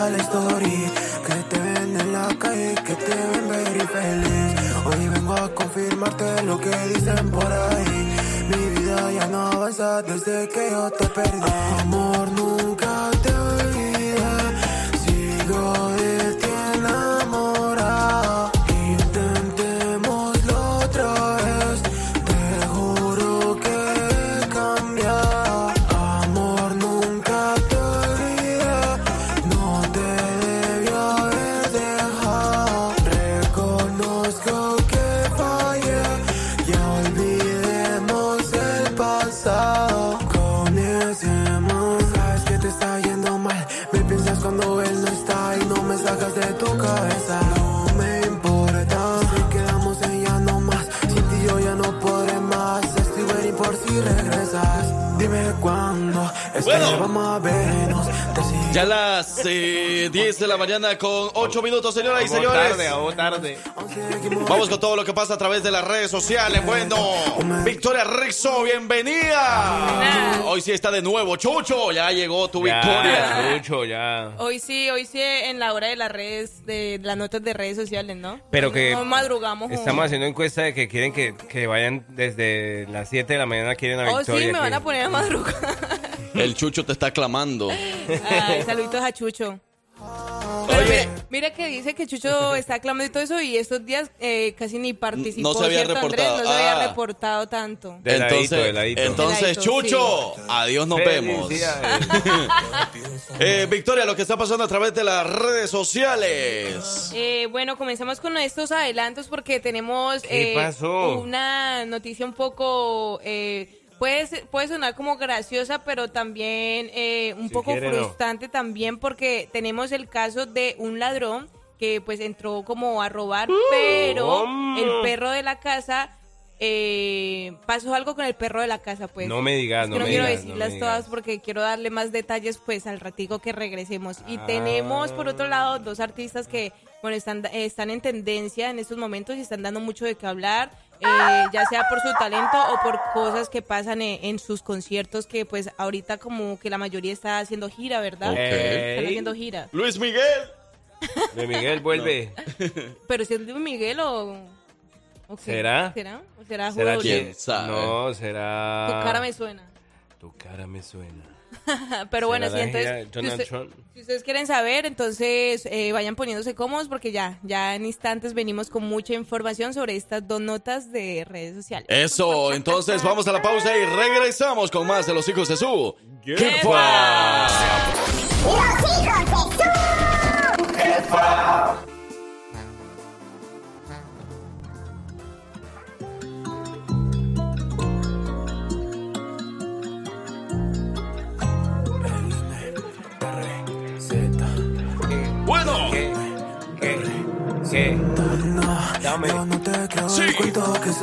La story Que te ven en la calle, que te ven very feliz. Hoy vengo a confirmarte lo que dicen por ahí. Mi vida ya no avanza desde que yo te perdí. Amor, nunca te Ya las eh, 10 de la mañana con 8 minutos, señoras y Vamos señores. tarde, vamos tarde. Vamos con todo lo que pasa a través de las redes sociales. Bueno, Victoria Rexo, bienvenida. Hoy sí está de nuevo. Chucho, ya llegó tu Victoria. Chucho, ya. Hoy sí, hoy sí en la hora de las redes, de las notas de redes sociales, ¿no? Pero que No madrugamos. estamos haciendo encuesta de que quieren que, que vayan desde las 7 de la mañana, quieren a Oh, Victoria. sí, me van a poner a madrugar. [LAUGHS] El Chucho te está clamando. Ay, saluditos a Chucho. Pero mire, mire que dice que Chucho está clamando y todo eso y estos días eh, casi ni participó. No se había ¿cierto, Andrés? reportado. No se había Ah. reportado tanto. Entonces, de ladito. entonces De ladito, Chucho, adiós, nos vemos. [LAUGHS] Eh, Victoria, lo que está pasando a través de las redes sociales. Eh, bueno, comenzamos con estos adelantos porque tenemos ¿Qué eh, una noticia un poco... eh, Puede, ser- puede sonar como graciosa, pero también eh, un Si poco quiere, no. frustrante también porque tenemos el caso de un ladrón que pues entró como a robar, pero ¿Cómo? el perro de la casa eh, pasó algo con el perro de la casa, pues. No me digas, Es que no no me quiero digas, no decirlas me todas porque quiero darle más detalles pues al ratico que regresemos. Y Ah. tenemos por otro lado dos artistas que bueno están, están en tendencia en estos momentos y están dando mucho de qué hablar, eh, ya sea por su talento o por cosas que pasan en, en sus conciertos que pues ahorita como que la mayoría está haciendo gira, ¿verdad? Están haciendo gira. Luis Miguel. [LAUGHS] De Miguel vuelve. Pero si es Luis Miguel o... ¿Será? ¿Será? ¿O será, quién? No, será. Tu cara me suena. Tu cara me suena. [LAUGHS] Pero bueno, sí, ¿Será la gira entonces, si, usted- ustedes quieren saber, entonces eh, vayan poniéndose cómodos porque ya, ya en instantes venimos con mucha información sobre estas dos notas de redes sociales. Eso, entonces vamos a la pausa y regresamos con más de los hijos de su. Jefa. ¡Los hijos de su Dame. Sí.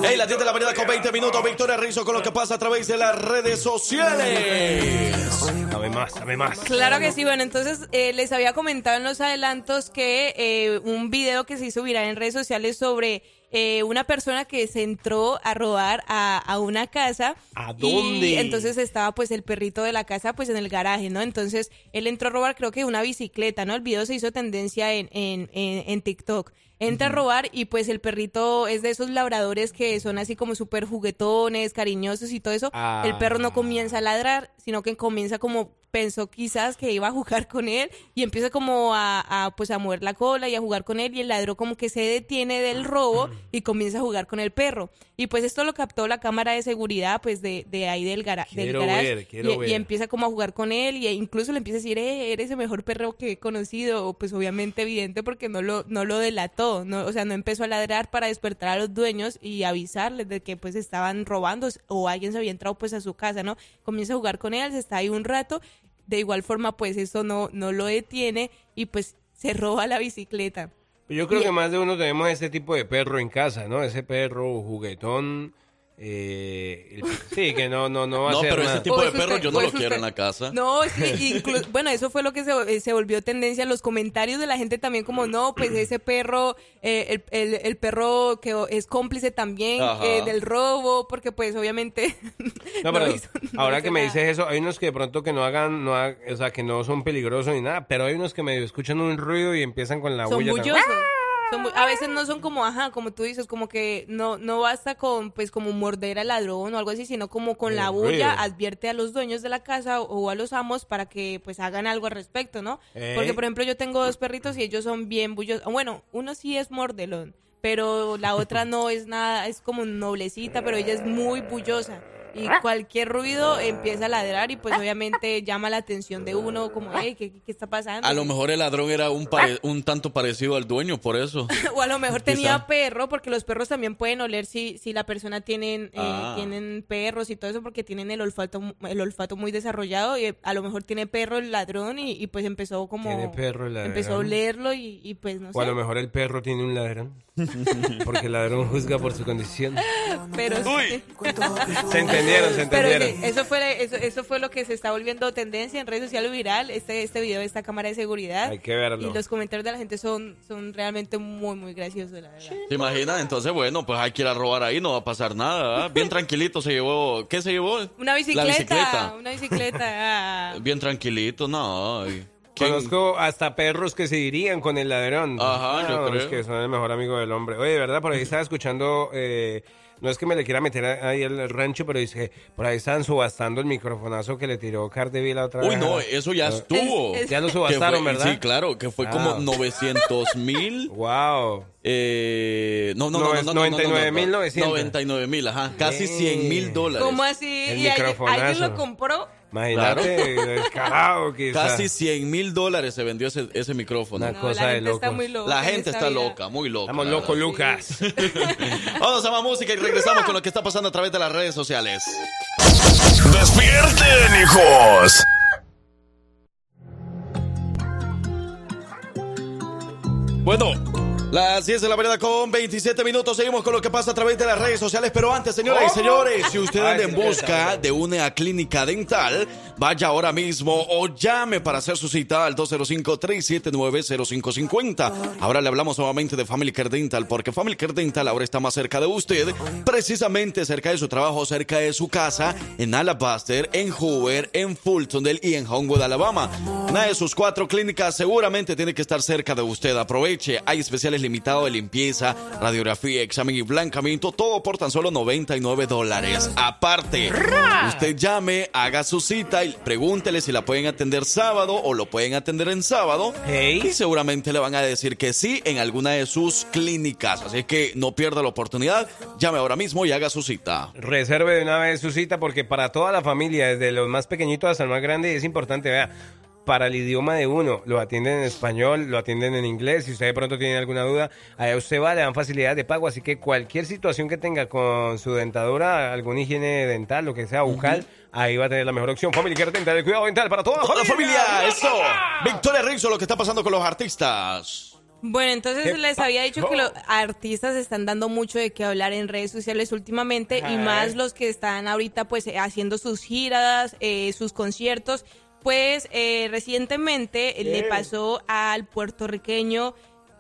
Hey, las 10 de la mañana con 20 minutos. Victoria Rizzo con lo que pasa a través de las redes sociales. Dame más, dame más. Claro que sí, bueno, entonces eh, les había comentado en los adelantos que eh, un video que se hizo viral en redes sociales sobre eh, una persona que se entró a robar a, a una casa. ¿A Y dónde? entonces estaba pues el perrito de la casa pues en el garaje, ¿no? Entonces él entró a robar creo que una bicicleta, ¿no? El video se hizo tendencia en, en, en, en TikTok. Entra a robar y pues el perrito es de esos labradores que son así como súper juguetones, cariñosos y todo eso. Ah. El perro no comienza a ladrar, sino que comienza como pensó quizás que iba a jugar con él y empieza como a, a, pues a mover la cola y a jugar con él y el ladrón como que se detiene del robo y comienza a jugar con el perro. Y pues esto lo captó la cámara de seguridad pues de, de ahí del, gara- del garage ver, quiero y, ver. y empieza como a jugar con él y incluso le empieza a decir, eh, eres el mejor perro que he conocido, pues obviamente evidente porque no lo, no lo delató, no, o sea, no empezó a ladrar para despertar a los dueños y avisarles de que pues estaban robando o alguien se había entrado pues a su casa, ¿no? Comienza a jugar con él, se está ahí un rato, de igual forma pues eso no, no lo detiene y pues se roba la bicicleta. Yo creo Y- que más de uno tenemos ese tipo de perro en casa, ¿no? Ese perro juguetón. Eh, sí, que no, no, no va a No, pero nada. ese tipo de perro usted- yo no lo quiero usted- en la casa. No, sí, inclu- [LAUGHS] bueno, eso fue lo que se, eh, se volvió tendencia en los comentarios de la gente también como, no, pues ese perro, eh, el, el- el perro que es cómplice también eh, del robo, porque pues obviamente... No, [LAUGHS] pero hizo- [LAUGHS] no ahora que me nada. dices eso, hay unos que de pronto que no hagan, no ha- o sea, que no son peligrosos ni nada, pero hay unos que medio escuchan un ruido y empiezan con la son bulla. bullosos. Son a veces no son como, ajá, como tú dices, como que no, no basta con, pues, como morder al ladrón o algo así, sino como con la bulla ruido. advierte a los dueños de la casa o, a los amos para que, pues, hagan algo al respecto, ¿no? Ey. Porque, por ejemplo, yo tengo dos perritos y ellos son bien bullosos. Bueno, uno sí es mordelón, pero la otra no es nada, es como noblecita, pero ella es muy bullosa. Y cualquier ruido empieza a ladrar y pues obviamente [LAUGHS] llama la atención de uno como, hey, ¿qué, qué está pasando? A lo mejor el ladrón era un, pare- un tanto parecido al dueño, por eso. [LAUGHS] o a lo mejor tenía Quizá. perro, porque los perros también pueden oler si, si la persona tienen, eh, Ah. tienen perros y todo eso, porque tienen el olfato, el olfato muy desarrollado y eh, a lo mejor tiene perro el ladrón y, y, pues empezó como... Tiene perro el ladrón. Empezó a olerlo y, y, pues no O a lo sé. mejor el perro tiene un ladrón. [LAUGHS] Porque el ladrón juzga por su condición. Pero sí. Entendieron, se Pero entendieron. sí, eso fue, eso, eso fue lo que se está volviendo tendencia en redes sociales viral, este, este video de esta cámara de seguridad. Hay que verlo. Y los comentarios de la gente son, son realmente muy, muy graciosos, la verdad. ¿Te imaginas? Entonces, bueno, pues hay que ir a robar ahí, no va a pasar nada. ¿ah? Bien tranquilito se llevó. ¿Qué se llevó? Una La bicicleta, una bicicleta. ah. Bien tranquilito, no. ay. ¿Quién- Conozco hasta perros que se irían con el ladrón. Ajá, yo Ah, creo. Es que son el mejor amigo del hombre. Oye, de verdad, por ahí estaba escuchando. eh, no es que me le quiera meter ahí el rancho, pero dice por ahí estaban subastando el microfonazo que le tiró Cardi la otra Uy, vez. no, eso ya Ah. estuvo. Ya lo subastaron, fue- ¿verdad? Sí, claro, que fue como Ah. 900 mil. wow. Eh, no, no, no, no, no, no, 99.900. 99.000, ajá. Casi 100.000 dólares. ¿Cómo así? El ¿Y alguien lo compró? Imagínate, descarado quizá. Casi 100 mil dólares se vendió ese, ese micrófono. Una no, cosa de loco. La gente está vida. loca, muy loca. Estamos locos, Lucas. Vamos a más música y regresamos con lo que está pasando a través de las redes sociales. ¡Despierten, hijos! Bueno, las 10 de la mañana con 27 minutos. Seguimos con lo que pasa a través de las redes sociales. Pero antes, señoras y señores, si usted [LAUGHS] anda en busca de una clínica dental, vaya ahora mismo o llame para hacer su cita al 205-379-0550. Ahora le hablamos nuevamente de Family Care Dental, porque Family Care Dental ahora está más cerca de usted, precisamente cerca de su trabajo, cerca de su casa, en Alabaster, en Hoover, en Fultondale y en Homewood, Alabama. Una de sus cuatro clínicas seguramente tiene que estar cerca de usted. Aproveche, hay especiales limitados de limpieza, radiografía, examen y blancamiento, todo por tan solo 99 dólares. Aparte, usted llame, haga su cita y pregúntele si la pueden atender sábado o lo pueden atender en sábado. Y seguramente le van a decir que sí en alguna de sus clínicas. Así que no pierda la oportunidad, llame ahora mismo y haga su cita. Reserve de una vez su cita porque para toda la familia, desde los más pequeñitos hasta el más grande, es importante, vea, para el idioma de uno, lo atienden en español, lo atienden en inglés, si usted de pronto tiene alguna duda, allá usted va, le dan facilidad de pago, así que cualquier situación que tenga con su dentadura, alguna higiene dental, lo que sea, bucal, ahí va a tener la mejor opción. Family Care Dental, el cuidado dental para toda la Toda familia. familia, eso. Victoria Rizzo, lo que está pasando con los artistas. Bueno, entonces ¿Qué les había dicho que los artistas están dando mucho de qué hablar en redes sociales últimamente y más los que están ahorita pues eh, haciendo sus giras, eh, sus conciertos. Pues eh, recientemente eh, le pasó al puertorriqueño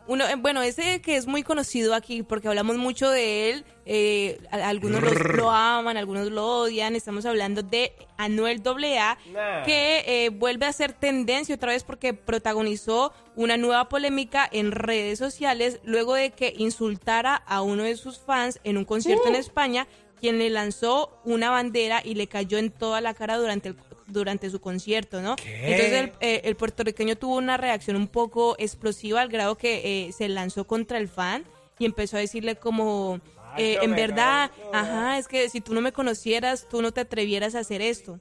uno, eh, bueno, ese que es muy conocido aquí porque hablamos mucho de él, eh, algunos los- lo aman, algunos lo odian, estamos hablando de Anuel AA, Nah. que eh, vuelve a ser tendencia otra vez porque protagonizó una nueva polémica en redes sociales luego de que insultara a uno de sus fans en un concierto en España, quien le lanzó una bandera y le cayó en toda la cara durante el durante su concierto, ¿no? Entonces el, eh, el puertorriqueño tuvo una reacción un poco explosiva al grado que eh, se lanzó contra el fan y empezó a decirle como, eh, en verdad, ajá, es que si tú no me conocieras, tú no te atrevieras a hacer esto.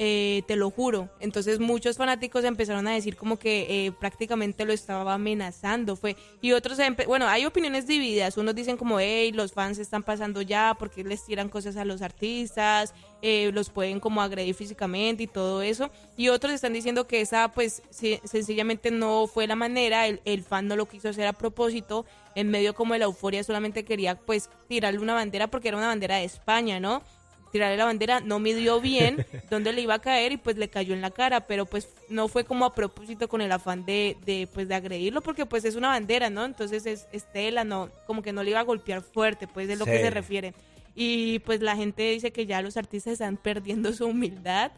Eh, te lo juro. Entonces muchos fanáticos empezaron a decir como que eh, prácticamente lo estaba amenazando. Fue y otros, bueno, hay opiniones divididas. Unos dicen como, hey, los fans están pasando ya porque les tiran cosas a los artistas, eh, los pueden como agredir físicamente y todo eso. Y otros están diciendo que esa pues se- sencillamente no fue la manera, el, el fan no lo quiso hacer a propósito, en medio como de la euforia solamente quería pues tirarle una bandera porque era una bandera de España, ¿no? Tirarle la bandera, no midió bien [LAUGHS] dónde le iba a caer y pues le cayó en la cara, pero pues no fue como a propósito con el afán de, de pues de agredirlo porque pues es una bandera, ¿no? Entonces es, es tela, no, como que no le iba a golpear fuerte, pues es lo que se refiere. Y pues la gente dice que ya los artistas están perdiendo su humildad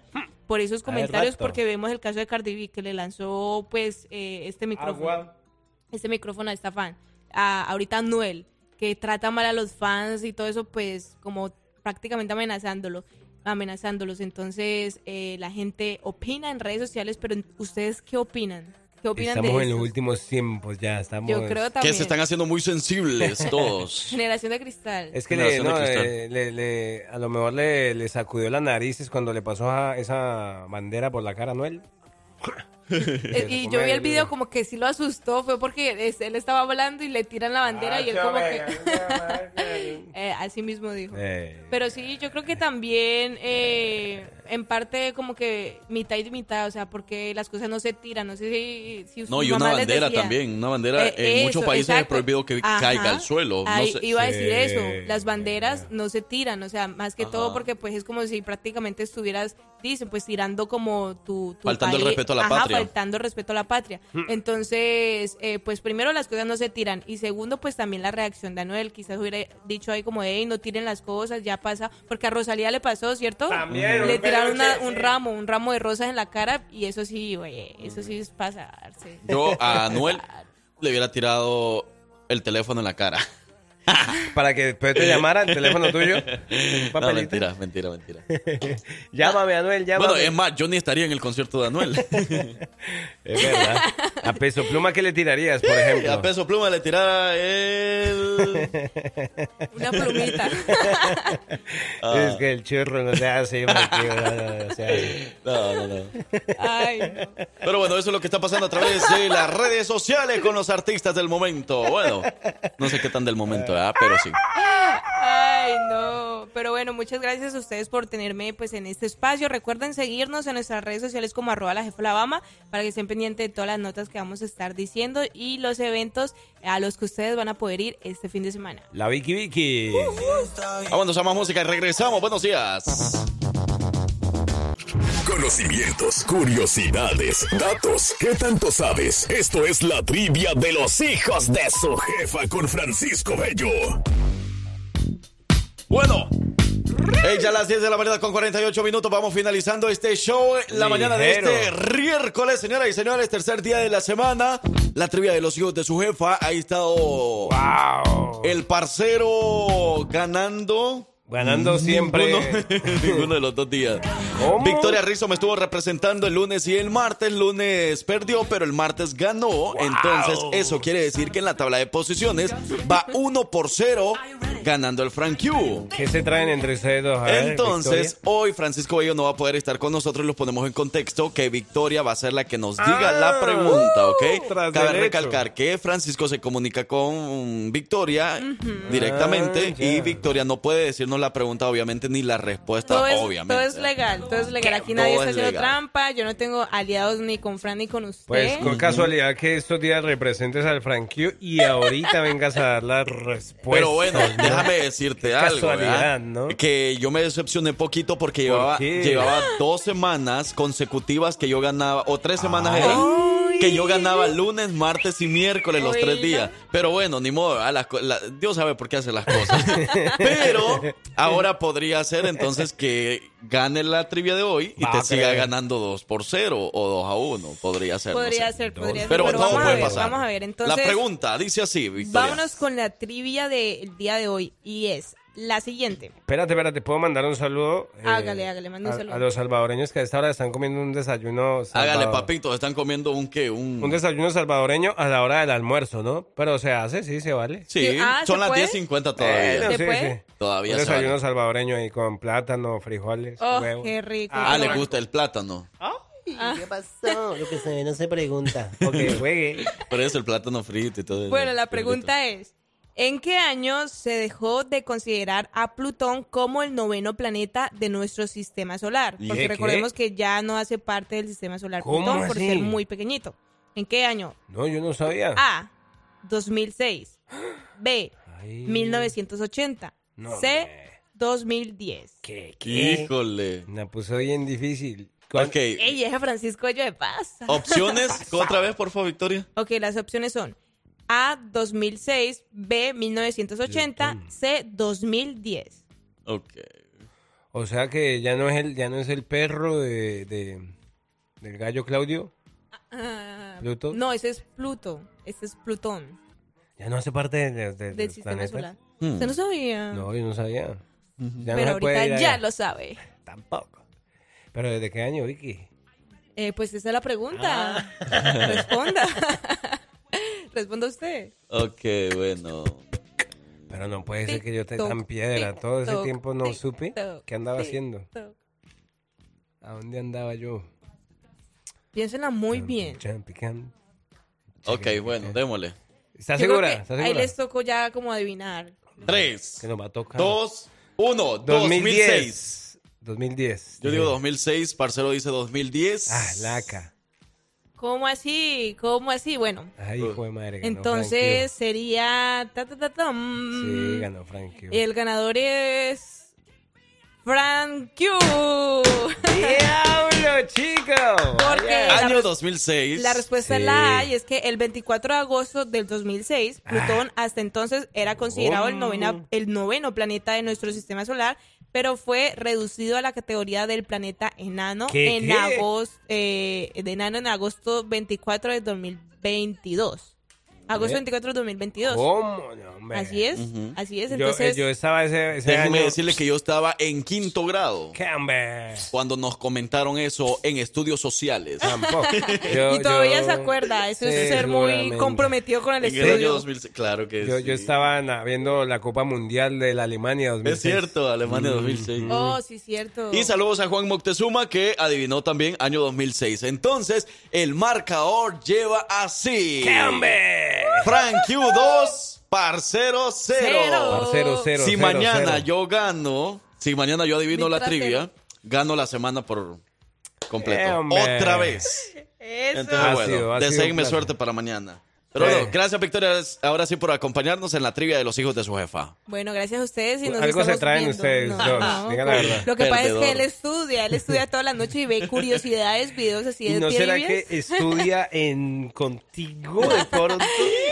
por esos comentarios porque vemos el caso de Cardi B que le lanzó pues eh, este micrófono Agua. este micrófono a esta fan. A, ahorita Anuel, que trata mal a los fans y todo eso, pues como prácticamente amenazándolo, amenazándolos. Entonces eh, la gente opina en redes sociales, pero ¿ustedes qué opinan? ¿Qué opinan Estamos de en esto? los últimos tiempos ya, estamos... Yo creo Que también. se están haciendo muy sensibles [LAUGHS] todos. Generación de cristal. Es que le, Generación de no, cristal. le- le- a lo mejor le, le sacudió las narices cuando le pasó a- esa bandera por la cara a Noel. [LAUGHS] Eh, y yo vi el video como que sí lo asustó, fue porque es- él estaba hablando y le tiran la bandera y él como que... [LAUGHS] Eh, así mismo dijo. Eh, Pero sí, yo creo que también eh, en parte como que mitad y mitad, o sea, porque las cosas no se tiran, no sé si, si No, y una bandera decía. también. Una bandera Eh, en muchos eso, países es exacto. prohibido que Ajá. caiga al suelo. No Ahí sé. iba a decir Sí. eso, las banderas no se tiran, o sea, más que Ajá. todo porque pues es como si prácticamente estuvieras, dicen, pues tirando como tu, tu Faltando el país- respeto a la Ajá, patria. Faltando el respeto a la patria. Mm. Entonces, eh, pues primero las cosas no se tiran y segundo, pues también la reacción de Anuel, quizás hubiera dicho ahí como, hey, no tiren las cosas, ya pasa, porque a Rosalía le pasó, ¿cierto? También, le tiraron una- un ramo, un ramo de rosas en la cara y eso sí, güey, eso sí es pasarse. Yo a [LAUGHS] Anuel le hubiera tirado el teléfono en la cara. [LAUGHS] Para que después te llamara el teléfono tuyo. No, mentira, mentira, mentira. [LAUGHS] Llámame, Anuel, llámame. Bueno, es más, yo ni estaría en el concierto de Anuel. [LAUGHS] Es verdad. A peso pluma, ¿qué le tirarías, por ejemplo? A peso pluma le tirara el... Una plumita. Ah. Es que el churro no se hace, no, no, no se hace. No, no, no. Ay, no. Pero bueno, eso es lo que está pasando a través de las redes sociales con los artistas del momento. Bueno, no sé qué tan del momento, ¿verdad? Pero sí. Ay, no. Pero bueno, muchas gracias a ustedes por tenerme pues en este espacio. Recuerden seguirnos en nuestras redes sociales como arroba la jefa Alabama para que estén pendientes de todas las notas que vamos a estar diciendo y los eventos a los que ustedes van a poder ir este fin de semana. La Vicky Vicky. Vamos a más música y regresamos. Buenos días. Conocimientos, curiosidades, datos. ¿Qué tanto sabes? Esto es la trivia de los hijos de su jefa con Francisco Bello. Bueno, eh, ya a las 10 de la mañana con 48 minutos vamos finalizando este show. La mañana de este miércoles, señoras y señores, tercer día de la semana. La trivia de los hijos de su jefa. Ahí está oh, el parcero ganando. Ganando siempre. Ninguno, [LAUGHS] ninguno de los dos días. Victoria Rizzo me estuvo representando el lunes y el martes. El lunes perdió, pero el martes ganó. Entonces, eso quiere decir que en la tabla de posiciones va 1 por 0 ganando el Frank Q. ¿Qué se traen entre ustedes dos? A Entonces, hoy Francisco Bello no va a poder estar con nosotros. Los ponemos en contexto que Victoria va a ser la que nos diga Ah, la pregunta, ¿ok? tras Cabe derecho. recalcar que Francisco se comunica con Victoria directamente Ah, y Victoria no puede decirnos la pregunta, obviamente, ni la respuesta, Todo es, obviamente. todo es legal, todo es legal. Aquí Todo nadie es está haciendo legal. trampa. Yo no tengo aliados ni con Fran ni con usted. Pues con casualidad que estos días representes al Frank Q y ahorita vengas a dar la respuesta. Pero bueno, ¿no? Déjame decirte Qué algo. casualidad. ¿no? Que yo me decepcioné poquito porque llevaba, qué? llevaba dos semanas consecutivas que yo ganaba, o tres semanas eran, que yo ganaba lunes, martes y miércoles los tres días. Pero bueno, ni modo, a las co- la- Dios sabe por qué hace las cosas. [LAUGHS] Pero ahora podría ser entonces que gane la trivia de hoy y Va te siga ganando 2 por 0 o 2 a 1. Podría ser. no Podría sé. ser, podría ser. Pero, todo vamos a puede ver, pasar. Vamos a ver, entonces. la pregunta dice así, Victoria. Vámonos con la trivia del día de hoy y es la siguiente. Espérate, espérate, ¿puedo mandar un saludo? eh, Hágale, hágale, mande un a- saludo. A, los salvadoreños que a esta hora están comiendo un desayuno Hágale, salvador- papito, están comiendo un qué, un... Un desayuno salvadoreño a la hora del almuerzo, ¿no? Pero se hace, sí, se vale. Sí, Ah, son ¿se las puede? 10.50 todavía. Bueno, ¿Se sí, puede? sí. Todavía Un se desayuno vale. salvadoreño ahí con plátano, frijoles, Oh, huevo. qué rico. Ah, le gusta el plátano. ¿Qué pasó? Lo que se ve no se pregunta. [LAUGHS] Porque juegue. Por eso el plátano frito y todo eso. Bueno, la pregunta es, ¿en qué año se dejó de considerar a Plutón como el noveno planeta de nuestro sistema solar? ¿Y Porque recordemos que ya no hace parte del sistema solar ¿Cómo Plutón por así? ser muy pequeñito. ¿En qué año? No, yo no sabía. A, 2006. B, Ay. 1980. No, C, 2010. ¿Qué? ¿Qué? Híjole. Me puso bien difícil. ¿Cuál- Ok, Ey, es Francisco Ello de Paz. opciones, [LAUGHS] otra vez, por favor, Victoria. Ok, las opciones son A, 2006, B, 1980, C, 2010. Ok. O sea que ya no es el, ya no es el perro de, de- del gallo Claudio. Ah, ¿Pluto? No, ese es Pluto. Ese es Plutón. Ya no hace parte de, de- de- Del del sistema planeta. solar. Hmm. ¿Usted no sabía? No, yo no sabía. Ya Pero no ahorita ya allá. lo sabe. [LAUGHS] Tampoco. Pero ¿desde qué año, Vicky? Eh, pues esa es la pregunta. Ah. Responda. [LAUGHS] Responda usted. Ok, bueno. Pero no puede ser que yo esté tan piedra. Todo ese tiempo no supe qué andaba haciendo. ¿A dónde andaba yo? Piénsenla muy bien. Ok, bueno, démosle. ¿Estás segura? que ¿Estás Ahí les tocó ya como adivinar. 3, Que nos va a tocar. 2, 1, 2010. 2006. 2010. Yo digo 2006, parcero dice 2010. Ah, laca. ¿Cómo así? ¿Cómo así? Bueno, Ay, hijo de madre. ganó entonces sería... ta, ta, ta, tam. Sí, ganó Frank Q. El ganador es... Frank Q. ¡Diablo, chico! Porque la Año res- 2006. La respuesta es la A y es que el 24 de agosto del 2006, Plutón hasta entonces era considerado el, novena- el noveno planeta de nuestro sistema solar, pero fue reducido a la categoría del planeta enano ¿Qué, en qué? agosto eh, de enano en agosto 24 de 2022. Agosto ¿Eh? 24 de 2022. ¿Cómo? No, hombre. Así es, Ujú. así es. Yo, Entonces, yo estaba ese, ese Déjeme año... decirle que yo estaba en quinto grado. ¿Qué, hombre? Cuando nos comentaron eso en estudios sociales. Tampoco. [LAUGHS] Yo- y todavía yo- se acuerda, eso Sí, es ser muy comprometido con el En el año estudio. 2006. Claro que Yo, sí. yo estaba na- viendo la Copa Mundial de la Alemania 2006. Es cierto, Alemania Mm. 2006. Oh, sí, cierto. Y saludos a Juan Moctezuma que adivinó también año 2006. Entonces, el marcador lleva así. ¡Qué hombre! [LAUGHS] Frank Q2, Parcero 0. Cero. Parcero, cero, si cero, mañana cero. yo gano, si mañana yo adivino la trivia, gano la semana por completo. Eh. Otra vez. Eso. Entonces, Ha bueno, deseenme suerte para mañana. Pero Sí. bueno, gracias Victoria, ahora sí por acompañarnos en la trivia de los hijos de su jefa. Bueno, gracias a ustedes y nos Algo se traen viendo. ustedes No, dos, no. digan la verdad. Lo que pasa es que él estudia, él estudia toda la noche y ve curiosidades, videos así ¿Y de no será que estudia [LAUGHS] en contigo de pronto?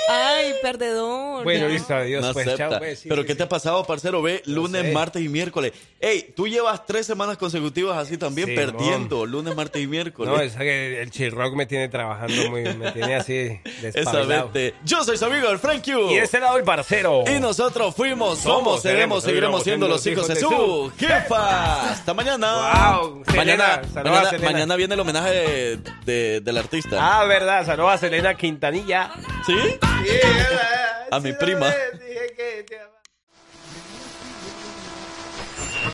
Ay, perdedor. Bueno, ya. listo, adiós. No pues, acepta. chao, pues, sí, Pero sí, ¿qué sí. te ha pasado, parcero? Ve, lunes, sé. martes y miércoles. Ey, tú llevas tres semanas consecutivas así también Sí, perdiendo, lunes, martes y miércoles. No, es que el chill rock me tiene trabajando muy, me tiene así [LAUGHS] Esa despabilado. Yo soy su amigo, el Frank Q. Y este lado el parcero. Y nosotros fuimos, somos, Somos, seremos, seguiremos siendo los hijos de su jefa. Hasta mañana. Wow, mañana, mañana, viene el homenaje de- de- del artista. Ah, verdad, saludos a Selena Quintanilla. ¿Sí? A mi prima. Dije que.